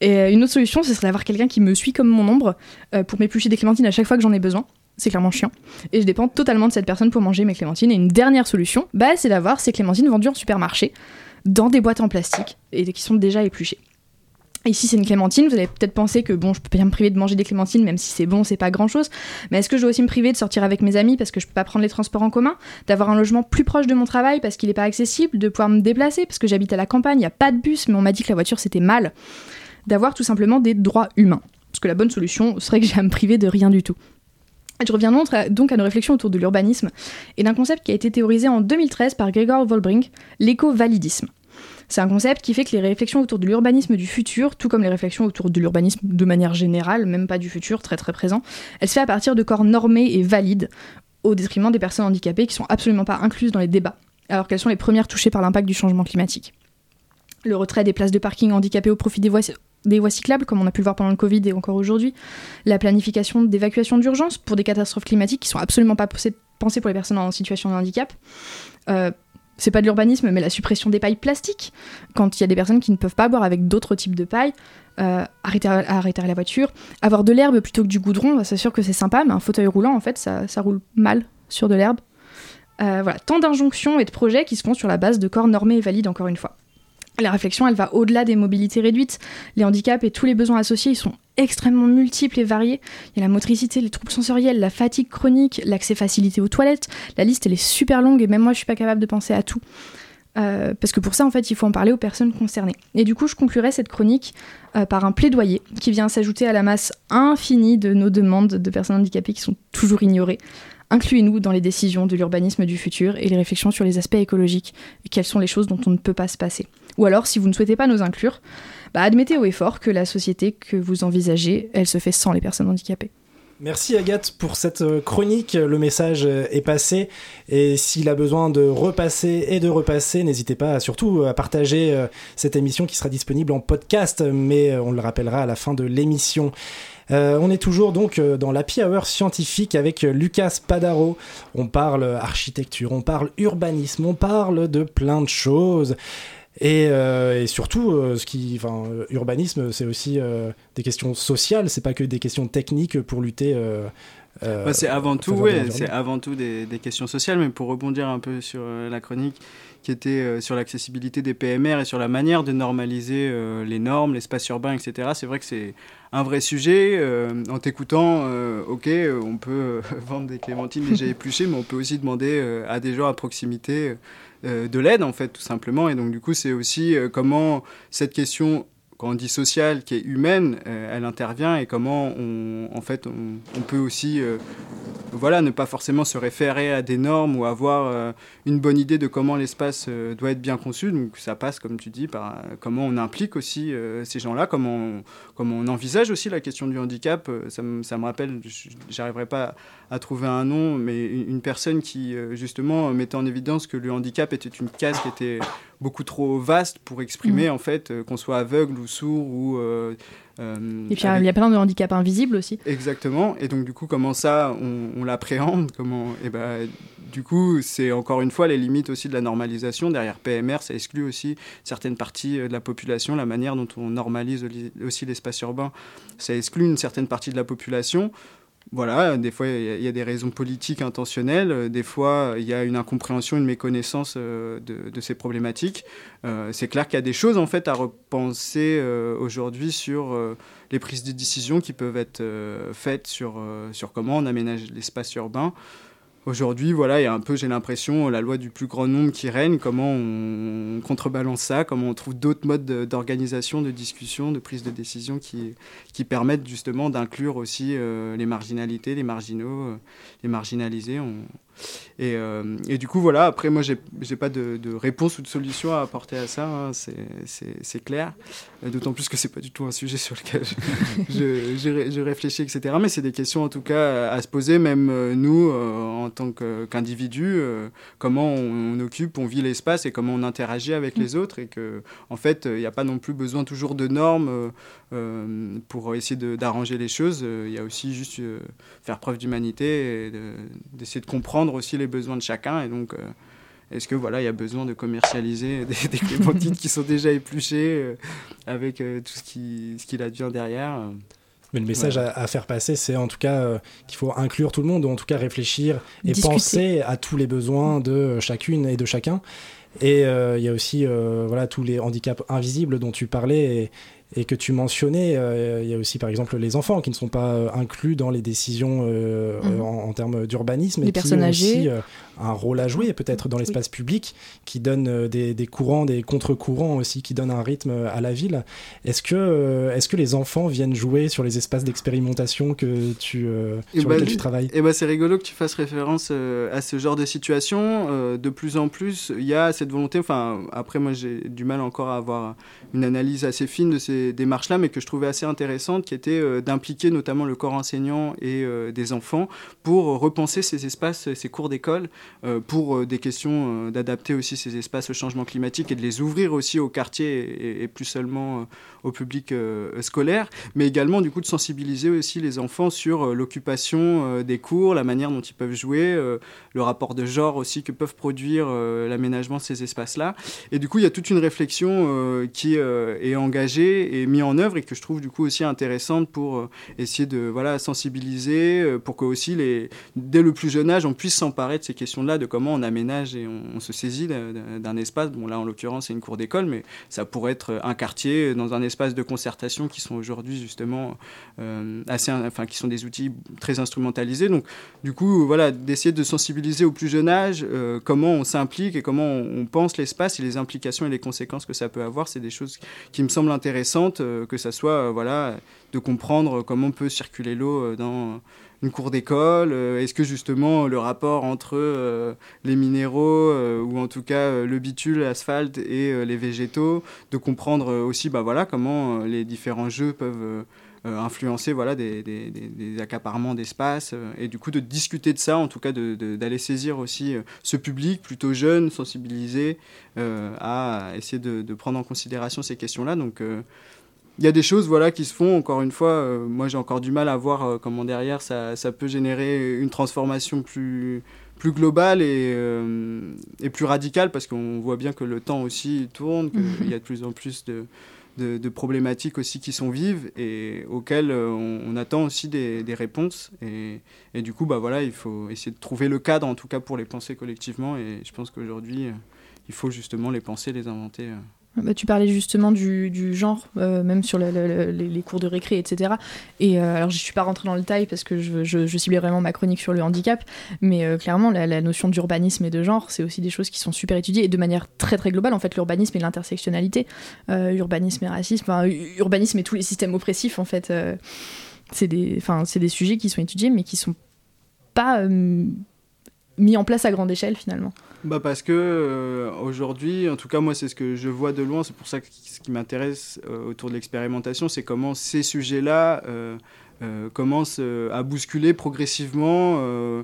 Et une autre solution, ce serait d'avoir quelqu'un qui me suit comme mon ombre euh, pour m'éplucher des clémentines à chaque fois que j'en ai besoin. C'est clairement chiant. Et je dépends totalement de cette personne pour manger mes clémentines. Et une dernière solution, bah, c'est d'avoir ces clémentines vendues en supermarché, dans des boîtes en plastique, et qui sont déjà épluchées. Ici, c'est une clémentine. Vous allez peut-être penser que bon, je peux bien me priver de manger des clémentines, même si c'est bon, c'est pas grand-chose. Mais est-ce que je dois aussi me priver de sortir avec mes amis parce que je peux pas prendre les transports en commun, d'avoir un logement plus proche de mon travail parce qu'il est pas accessible, de pouvoir me déplacer parce que j'habite à la campagne, il y a pas de bus, mais on m'a dit que la voiture c'était mal, d'avoir tout simplement des droits humains. Parce que la bonne solution serait que j'ai à me priver de rien du tout. Je reviens donc à- donc à nos réflexions autour de l'urbanisme et d'un concept qui a été théorisé en 2013 par Gregor Volbrink, l'éco-validisme. C'est un concept qui fait que les réflexions autour de l'urbanisme du futur, tout comme les réflexions autour de l'urbanisme de manière générale, même pas du futur, très très présent, elle se fait à partir de corps normés et valides, au détriment des personnes handicapées qui sont absolument pas incluses dans les débats, alors qu'elles sont les premières touchées par l'impact du changement climatique. Le retrait des places de parking handicapées au profit des voies, des voies cyclables, comme on a pu le voir pendant le Covid et encore aujourd'hui, la planification d'évacuation d'urgence pour des catastrophes climatiques qui sont absolument pas pensées pour les personnes en situation de handicap. Euh, c'est pas de l'urbanisme, mais la suppression des pailles plastiques. Quand il y a des personnes qui ne peuvent pas boire avec d'autres types de pailles, euh, arrêter, arrêter la voiture, avoir de l'herbe plutôt que du goudron, c'est sûr que c'est sympa, mais un fauteuil roulant, en fait, ça, ça roule mal sur de l'herbe. Euh, voilà, tant d'injonctions et de projets qui se font sur la base de corps normés et valides, encore une fois. La réflexion, elle va au-delà des mobilités réduites. Les handicaps et tous les besoins associés, ils sont extrêmement multiples et variés. Il y a la motricité, les troubles sensoriels, la fatigue chronique, l'accès facilité aux toilettes. La liste, elle est super longue et même moi, je suis pas capable de penser à tout. Euh, parce que pour ça, en fait, il faut en parler aux personnes concernées. Et du coup, je conclurai cette chronique euh, par un plaidoyer qui vient s'ajouter à la masse infinie de nos demandes de personnes handicapées qui sont toujours ignorées. Incluez-nous dans les décisions de l'urbanisme du futur et les réflexions sur les aspects écologiques et quelles sont les choses dont on ne peut pas se passer? Ou alors, si vous ne souhaitez pas nous inclure, bah, admettez haut et fort que la société que vous envisagez, elle se fait sans les personnes handicapées. Merci Agathe pour cette euh, chronique. Le message euh, est passé et s'il a besoin de repasser et de repasser, n'hésitez pas surtout à partager euh, cette émission qui sera disponible en podcast, mais euh, on le rappellera à la fin de l'émission. Euh, on est toujours donc euh, dans l'Happy Hour scientifique avec euh, Lucas Padaro. On parle architecture, on parle urbanisme, on parle de plein de choses. Et, euh, et surtout, euh, ce qui, enfin, euh, urbanisme, c'est aussi euh, des questions sociales. C'est pas que des questions techniques pour lutter Bah, c'est avant tout, c'est avant tout des, des questions sociales, mais pour rebondir un peu sur la chronique qui était sur l'accessibilité des PMR et sur la manière de normaliser les normes, l'espace urbain, etc. C'est vrai que c'est un vrai sujet. en t'écoutant, ok, on peut vendre des clémentines déjà épluchées, mais on peut aussi demander à des gens à proximité de l'aide, en fait, tout simplement. Et donc, du coup, c'est aussi euh, comment cette question quand on dit sociale, qui est humaine, euh, elle intervient et comment on, en fait, on, peut aussi, euh, voilà, ne pas forcément se référer à des normes ou avoir euh, une bonne idée de comment l'espace euh, doit être bien conçu. Donc ça passe, comme tu dis, par euh, comment on implique aussi euh, ces gens-là, comment on, comment on envisage aussi la question du handicap. Euh, ça, me, ça me rappelle, j'arriverai pas à trouver un nom, mais une, personne qui euh, justement mettait en évidence que le handicap était une case qui était beaucoup trop vaste pour exprimer Mhm. en fait euh, qu'on soit aveugle ou sourd ou euh, Et puis il y a- avec- il y a plein de handicaps invisibles aussi. Exactement. Et donc, du coup, comment ça, on, on l'appréhende comment... Et ben, du coup, c'est encore une fois les limites aussi de la normalisation. Derrière PMR, ça exclut aussi certaines parties de la population, la manière dont on normalise aussi l'espace urbain. Ça exclut une certaine partie de la population. Voilà, des fois, il y a- des raisons politiques intentionnelles, euh, des fois, il y a une incompréhension, une méconnaissance euh, de, ces problématiques. Euh, c'est clair qu'il y a des choses, en fait, à repenser aujourd'hui sur les prises de décision qui peuvent être faites sur, sur comment on aménage l'espace urbain. Aujourd'hui, voilà, il y a un peu, j'ai l'impression, la loi du plus grand nombre qui règne, comment on contrebalance ça, comment on trouve d'autres modes de- d'organisation, de discussion, de prise de décision qui, permettent justement d'inclure aussi euh, les marginalités, les marginaux, euh, les marginalisés. Et, euh, et du coup, voilà, après, moi, j'ai pas de, de réponse ou de solution à apporter à ça, hein, c'est- clair. D'autant plus que c'est pas du tout un sujet sur lequel je, je, je ré- je réfléchis, etc. Mais c'est des questions, en tout cas, à se poser, même euh, nous, euh, en tant qu'individus, euh, comment on, on occupe, on vit l'espace et comment on interagit avec les autres. Et que, en fait, il n'y a pas non plus besoin toujours de normes pour essayer de- d'arranger les choses. Il y a aussi juste faire preuve d'humanité et de- d'essayer de comprendre aussi les besoins de chacun. Et donc, euh, est-ce que voilà, il y a besoin de commercialiser des, des clémentines qui sont déjà épluchées euh, avec euh, tout ce qui, ce qu'il advient derrière? Euh. Mais le message Ouais. à, à faire passer, c'est en tout cas euh, qu'il faut inclure tout le monde, ou en tout cas réfléchir et Discuter. penser à tous les besoins de chacune et de chacun. Et euh, il y a aussi euh, voilà, tous les handicaps invisibles dont tu parlais et, et que tu mentionnais. Euh, Il y a aussi par exemple les enfants qui ne sont pas euh, inclus dans les décisions euh, Mhm. euh, en, en termes d'urbanisme Les et qui personnes ont âgées. aussi euh, un rôle à jouer peut-être dans l'espace public, qui donnent euh, des, des courants, des contre-courants aussi, qui donnent un rythme à la ville. Est-ce que, euh, est-ce que les enfants viennent jouer sur les espaces d'expérimentation que tu, euh, Et sur bah, lesquels tu travailles? Et bah, c'est rigolo que tu fasses référence euh, à ce genre de situation. Euh, de plus en plus, il y a cette volonté. Enfin, après, moi, j'ai du mal encore à avoir une analyse assez fine de ces démarches-là, mais que je trouvais assez intéressante, qui était euh, d'impliquer notamment le corps enseignant et euh, des enfants pour repenser ces espaces, ces cours d'école, euh, pour des questions d'adapter aussi ces espaces au changement climatique et de les ouvrir aussi au quartier et, et plus seulement au public scolaire, mais également du coup de sensibiliser aussi les enfants sur l'occupation des cours, la manière dont ils peuvent jouer, le rapport de genre aussi que peuvent produire l'aménagement de ces espaces-là. Et du coup, il y a toute une réflexion qui est engagée et mise en œuvre et que je trouve du coup aussi intéressante pour euh, essayer de voilà sensibiliser, euh, pour que aussi les dès le plus jeune âge on puisse s'emparer de ces questions-là, de comment on aménage et on, se saisit d'un- espace. Bon là en l'occurrence c'est une cour d'école, mais ça pourrait être un quartier dans un espace de concertation qui sont aujourd'hui justement euh, assez, enfin qui sont des outils très instrumentalisés. Donc du coup voilà d'essayer de sensibiliser au plus jeune âge euh, comment on s'implique et comment on pense l'espace et les implications et les conséquences que ça peut avoir. C'est des choses qui me semblent intéressantes, euh, que ça soit euh, voilà de comprendre comment peut circuler l'eau euh, dans une cour d'école Est-ce que justement le rapport entre les minéraux ou en tout cas le bitume, l'asphalte et les végétaux, de comprendre aussi bah, voilà, comment les différents jeux peuvent influencer voilà, des, des- des- des accaparements d'espace euh, et du coup de discuter de ça, en tout cas de- de- d'aller saisir aussi euh, ce public plutôt jeune, sensibilisé euh, à essayer de, de prendre en considération ces questions-là. Donc euh, il y a des choses voilà, qui se font, encore une fois, euh, moi j'ai encore du mal à voir euh, comment derrière ça, ça peut générer une transformation plus, plus globale et, euh, et plus radicale, parce qu'on voit bien que le temps aussi tourne, qu'il y a de plus en plus de, de, problématiques aussi qui sont vives et auxquelles euh, on, attend aussi des, réponses. Et, et du coup, bah voilà, il faut essayer de trouver le cadre, en tout cas pour les penser collectivement. Et je pense qu'aujourd'hui, euh, il faut justement les penser, les inventer. Euh. Bah, tu parlais justement du, genre, euh, même sur le- le- le- les, cours de récré, etc. Et euh, alors, je suis pas rentrée dans le détail parce que je, ciblais vraiment ma chronique sur le handicap, mais euh, clairement, la, la notion d'urbanisme et de genre, c'est aussi des choses qui sont super étudiées et de manière très très globale. En fait, l'urbanisme et l'intersectionnalité, euh, urbanisme et racisme, enfin, urbanisme et tous les systèmes oppressifs, en fait, c'est des, des sujets qui sont étudiés, mais qui sont pas mis en place à grande échelle finalement. Bah parce que euh, aujourd'hui, en tout cas moi c'est ce que je vois de loin, c'est pour ça que ce qui m'intéresse euh, autour de l'expérimentation, c'est comment ces sujets-là euh, commencent euh, à bousculer progressivement euh,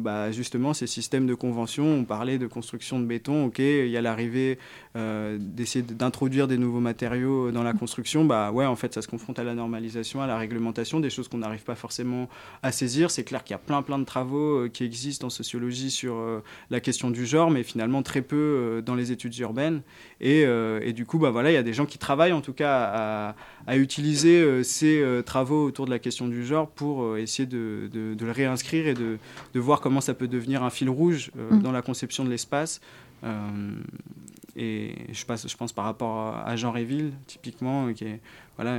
bah, justement ces systèmes de convention. On parlait de construction de béton, ok, il y a l'arrivée d'essayer d'introduire des nouveaux matériaux dans la construction, bah ouais en fait ça se confronte à la normalisation, à la réglementation, des choses qu'on n'arrive pas forcément à saisir. C'est clair qu'il y a plein plein de travaux qui existent en sociologie sur la question du genre, mais finalement très peu dans les études urbaines. Et, du coup, bah voilà, il y a des gens qui travaillent en tout cas à, à utiliser ces travaux autour de la question du genre pour euh, essayer de, de- de le réinscrire et de, de voir comment ça peut devenir un fil rouge euh, Mm. dans la conception de l'espace. Euh, et je, passe, je pense par rapport à, Jean Réville, typiquement, qui est voilà,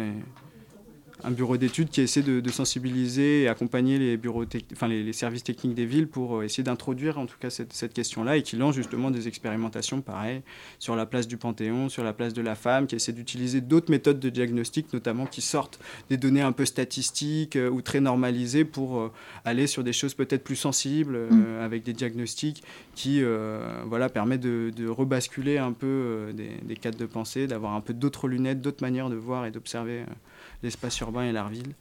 un bureau d'études qui essaie de, de sensibiliser et accompagner les, bureaux tec- enfin, les, les services techniques des villes pour euh, essayer d'introduire en tout cas cette, cette question-là et qui lance justement des expérimentations pareil sur la place du Panthéon, sur la place de la femme, qui essaie d'utiliser d'autres méthodes de diagnostic, notamment qui sortent des données un peu statistiques euh, ou très normalisées pour euh, aller sur des choses peut-être plus sensibles euh, avec des diagnostics qui voilà, permettent de, de rebasculer un peu des, des cadres de pensée, d'avoir un peu d'autres lunettes, d'autres manières de voir et d'observer l'espace urbain et la ville.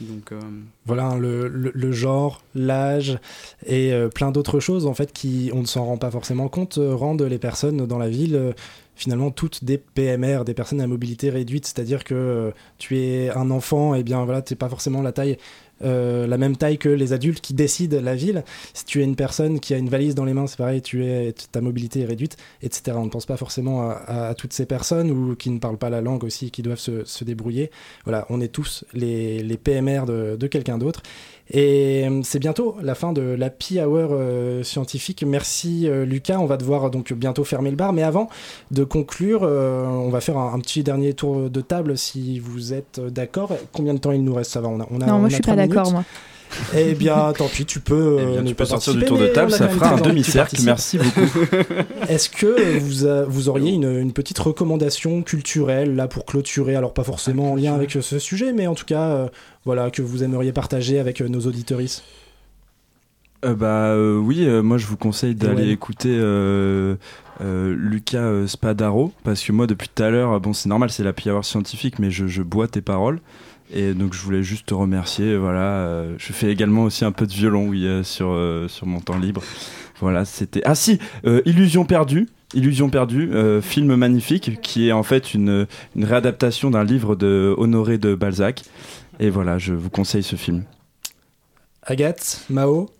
Donc, euh, Voilà, hein, le, le- genre, l'âge et euh, plein d'autres choses en fait qui, on ne s'en rend pas forcément compte, euh, rendent les personnes dans la ville finalement toutes des PMR, des personnes à mobilité réduite. C'est-à-dire que tu es un enfant, et bien voilà, tu n'es pas forcément la taille. Euh, la même taille que les adultes qui décident la ville. Si tu es une personne qui a une valise dans les mains, c'est pareil, tu es, ta mobilité est réduite, etc. On ne pense pas forcément à, toutes ces personnes ou qui ne parlent pas la langue aussi, qui doivent se, se débrouiller. Voilà, on est tous les, les PMR de quelqu'un d'autre. Et euh, c'est bientôt la fin de l'Happy Hour euh, scientifique. Merci euh, Lucas. On va devoir donc bientôt fermer le bar. Mais avant de conclure, euh, on va faire un, un petit dernier tour de table si vous êtes d'accord. Combien de temps il nous reste? Ça va, on a, on a- Non, on moi a je suis pas d'accord, moi. Eh bien, tant pis, tu peux. Eh bien, euh, tu peux sortir du tour de table, ça fera un demi-cercle. Merci beaucoup. Est-ce que vous, a- vous auriez une, une petite recommandation culturelle là pour clôturer? Alors pas forcément en lien avec ce sujet, mais en tout cas, euh, voilà, que vous aimeriez partager avec euh, nos auditoristes. Euh, bah euh, oui, euh, moi je vous conseille d'aller ouais. écouter Lucas Spadaro parce que moi depuis tout à l'heure, bon c'est normal, c'est la hour scientifique, mais je, je bois tes paroles et donc je voulais juste te remercier. Voilà, euh, je fais également aussi un peu de violon, euh, sur euh, sur mon temps libre. Voilà, c'était ah si, Illusion perdue. Illusion perdue, film magnifique qui est en fait une, une réadaptation d'un livre de Honoré de Balzac. Et voilà, je vous conseille ce film. Agathe, Mao,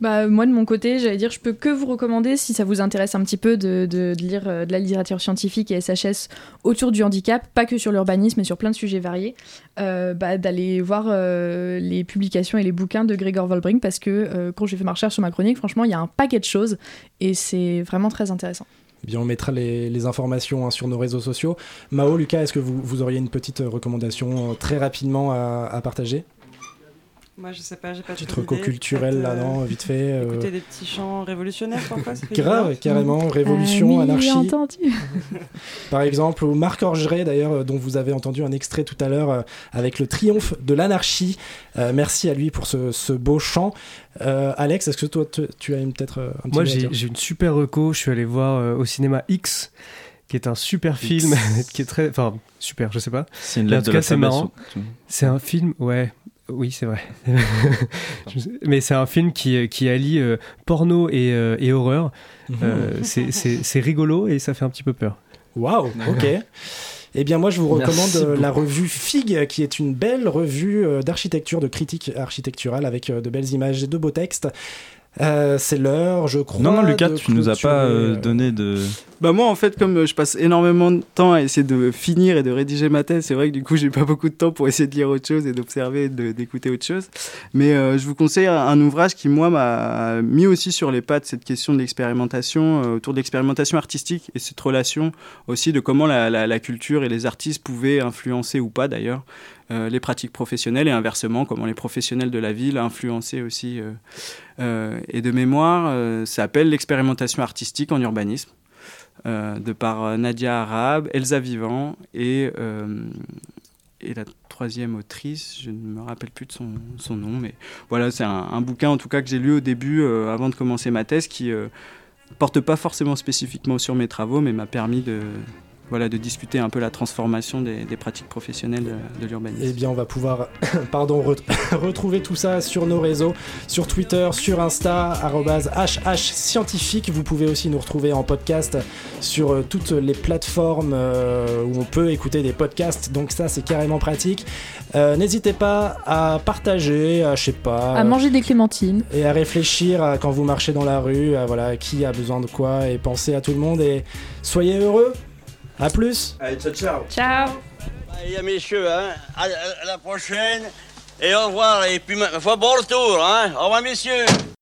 Bah, moi, de mon côté, j'allais dire, je peux que vous recommander, si ça vous intéresse un petit peu, de, lire euh, de la littérature scientifique et SHS autour du handicap, pas que sur l'urbanisme, mais sur plein de sujets variés, euh, bah, d'aller voir euh, les publications et les bouquins de Gregor Volbrink, parce que quand j'ai fait ma recherche sur ma chronique, franchement, il y a un paquet de choses, et c'est vraiment très intéressant. Eh bien on mettra les, informations hein, sur nos réseaux sociaux. Mao, Lucas, est-ce que vous, auriez une petite recommandation très rapidement à partager? Moi, je sais pas, j'ai pas Petite reco culturelle, là, non, vite fait, euh, Écouter des petits chants révolutionnaires parfois. Grave, carrément, révolution, Ah oui, anarchie. entendu. Par exemple, Marc Orgeret, d'ailleurs, euh, dont vous avez entendu un extrait tout à l'heure euh, avec le triomphe de l'anarchie. Euh, merci à lui pour ce, ce beau chant. Euh, Alex, est-ce que toi, tu, tu as peut-être euh, un petit Moi, j'ai une super reco. Je suis allé voir euh, au cinéma X, qui est un super film, qui est très. Enfin, super, je sais pas. C'est une lettre de la c'est marrant. C'est un film, ouais. Oui, c'est vrai. Mais c'est un film qui, qui allie euh, porno et, euh, et horreur. Euh, c'est- rigolo et ça fait un petit peu peur. Waouh, ok. Eh bien, moi, je vous recommande euh, la beaucoup. revue FIG, qui est une belle revue euh, d'architecture, de critique architecturale, avec euh, de belles images et de beaux textes. Euh, c'est l'heure, je crois. Non, non, Lucas, tu nous as pas euh, clôturer, donné de. Bah moi en fait comme euh, je passe énormément de temps à essayer de finir et de rédiger ma thèse, c'est vrai que du coup j'ai pas beaucoup de temps pour essayer de lire autre chose et d'observer et d'écouter autre chose. Mais euh, je vous conseille un, ouvrage qui moi m'a mis aussi sur les pattes cette question de l'expérimentation, euh, autour de l'expérimentation artistique et cette relation aussi de comment la, la- la culture et les artistes pouvaient influencer ou pas d'ailleurs euh, les pratiques professionnelles et inversement comment les professionnels de la ville influençaient aussi. euh, euh, et de mémoire, euh, ça s'appelle l'expérimentation artistique en urbanisme euh, de par euh, Nadia Arab, Elsa Vivant et, euh, et la troisième autrice, je ne me rappelle plus de son, son nom, mais voilà, c'est un, bouquin en tout cas que j'ai lu au début euh, avant de commencer ma thèse qui euh, porte pas forcément spécifiquement sur mes travaux, mais m'a permis de, voilà, de discuter un peu la transformation des, des pratiques professionnelles de, de l'urbanisme. Eh bien, on va pouvoir pardon, re- retrouver tout ça sur nos réseaux, sur Twitter, sur Insta, arrobase HH scientifique. Vous pouvez aussi nous retrouver en podcast sur euh, toutes les plateformes euh, où on peut écouter des podcasts. Donc ça, c'est carrément pratique. Euh, N'hésitez pas à partager, à, je sais pas... À manger des clémentines. et à réfléchir à quand vous marchez dans la rue, à voilà, qui a besoin de quoi, et pensez à tout le monde, et soyez heureux. À plus Allez, ciao, ciao Ciao Allez, messieurs, hein, à, la prochaine. Et au revoir. Et puis, ma foi, bon retour. Hein. Au revoir, messieurs.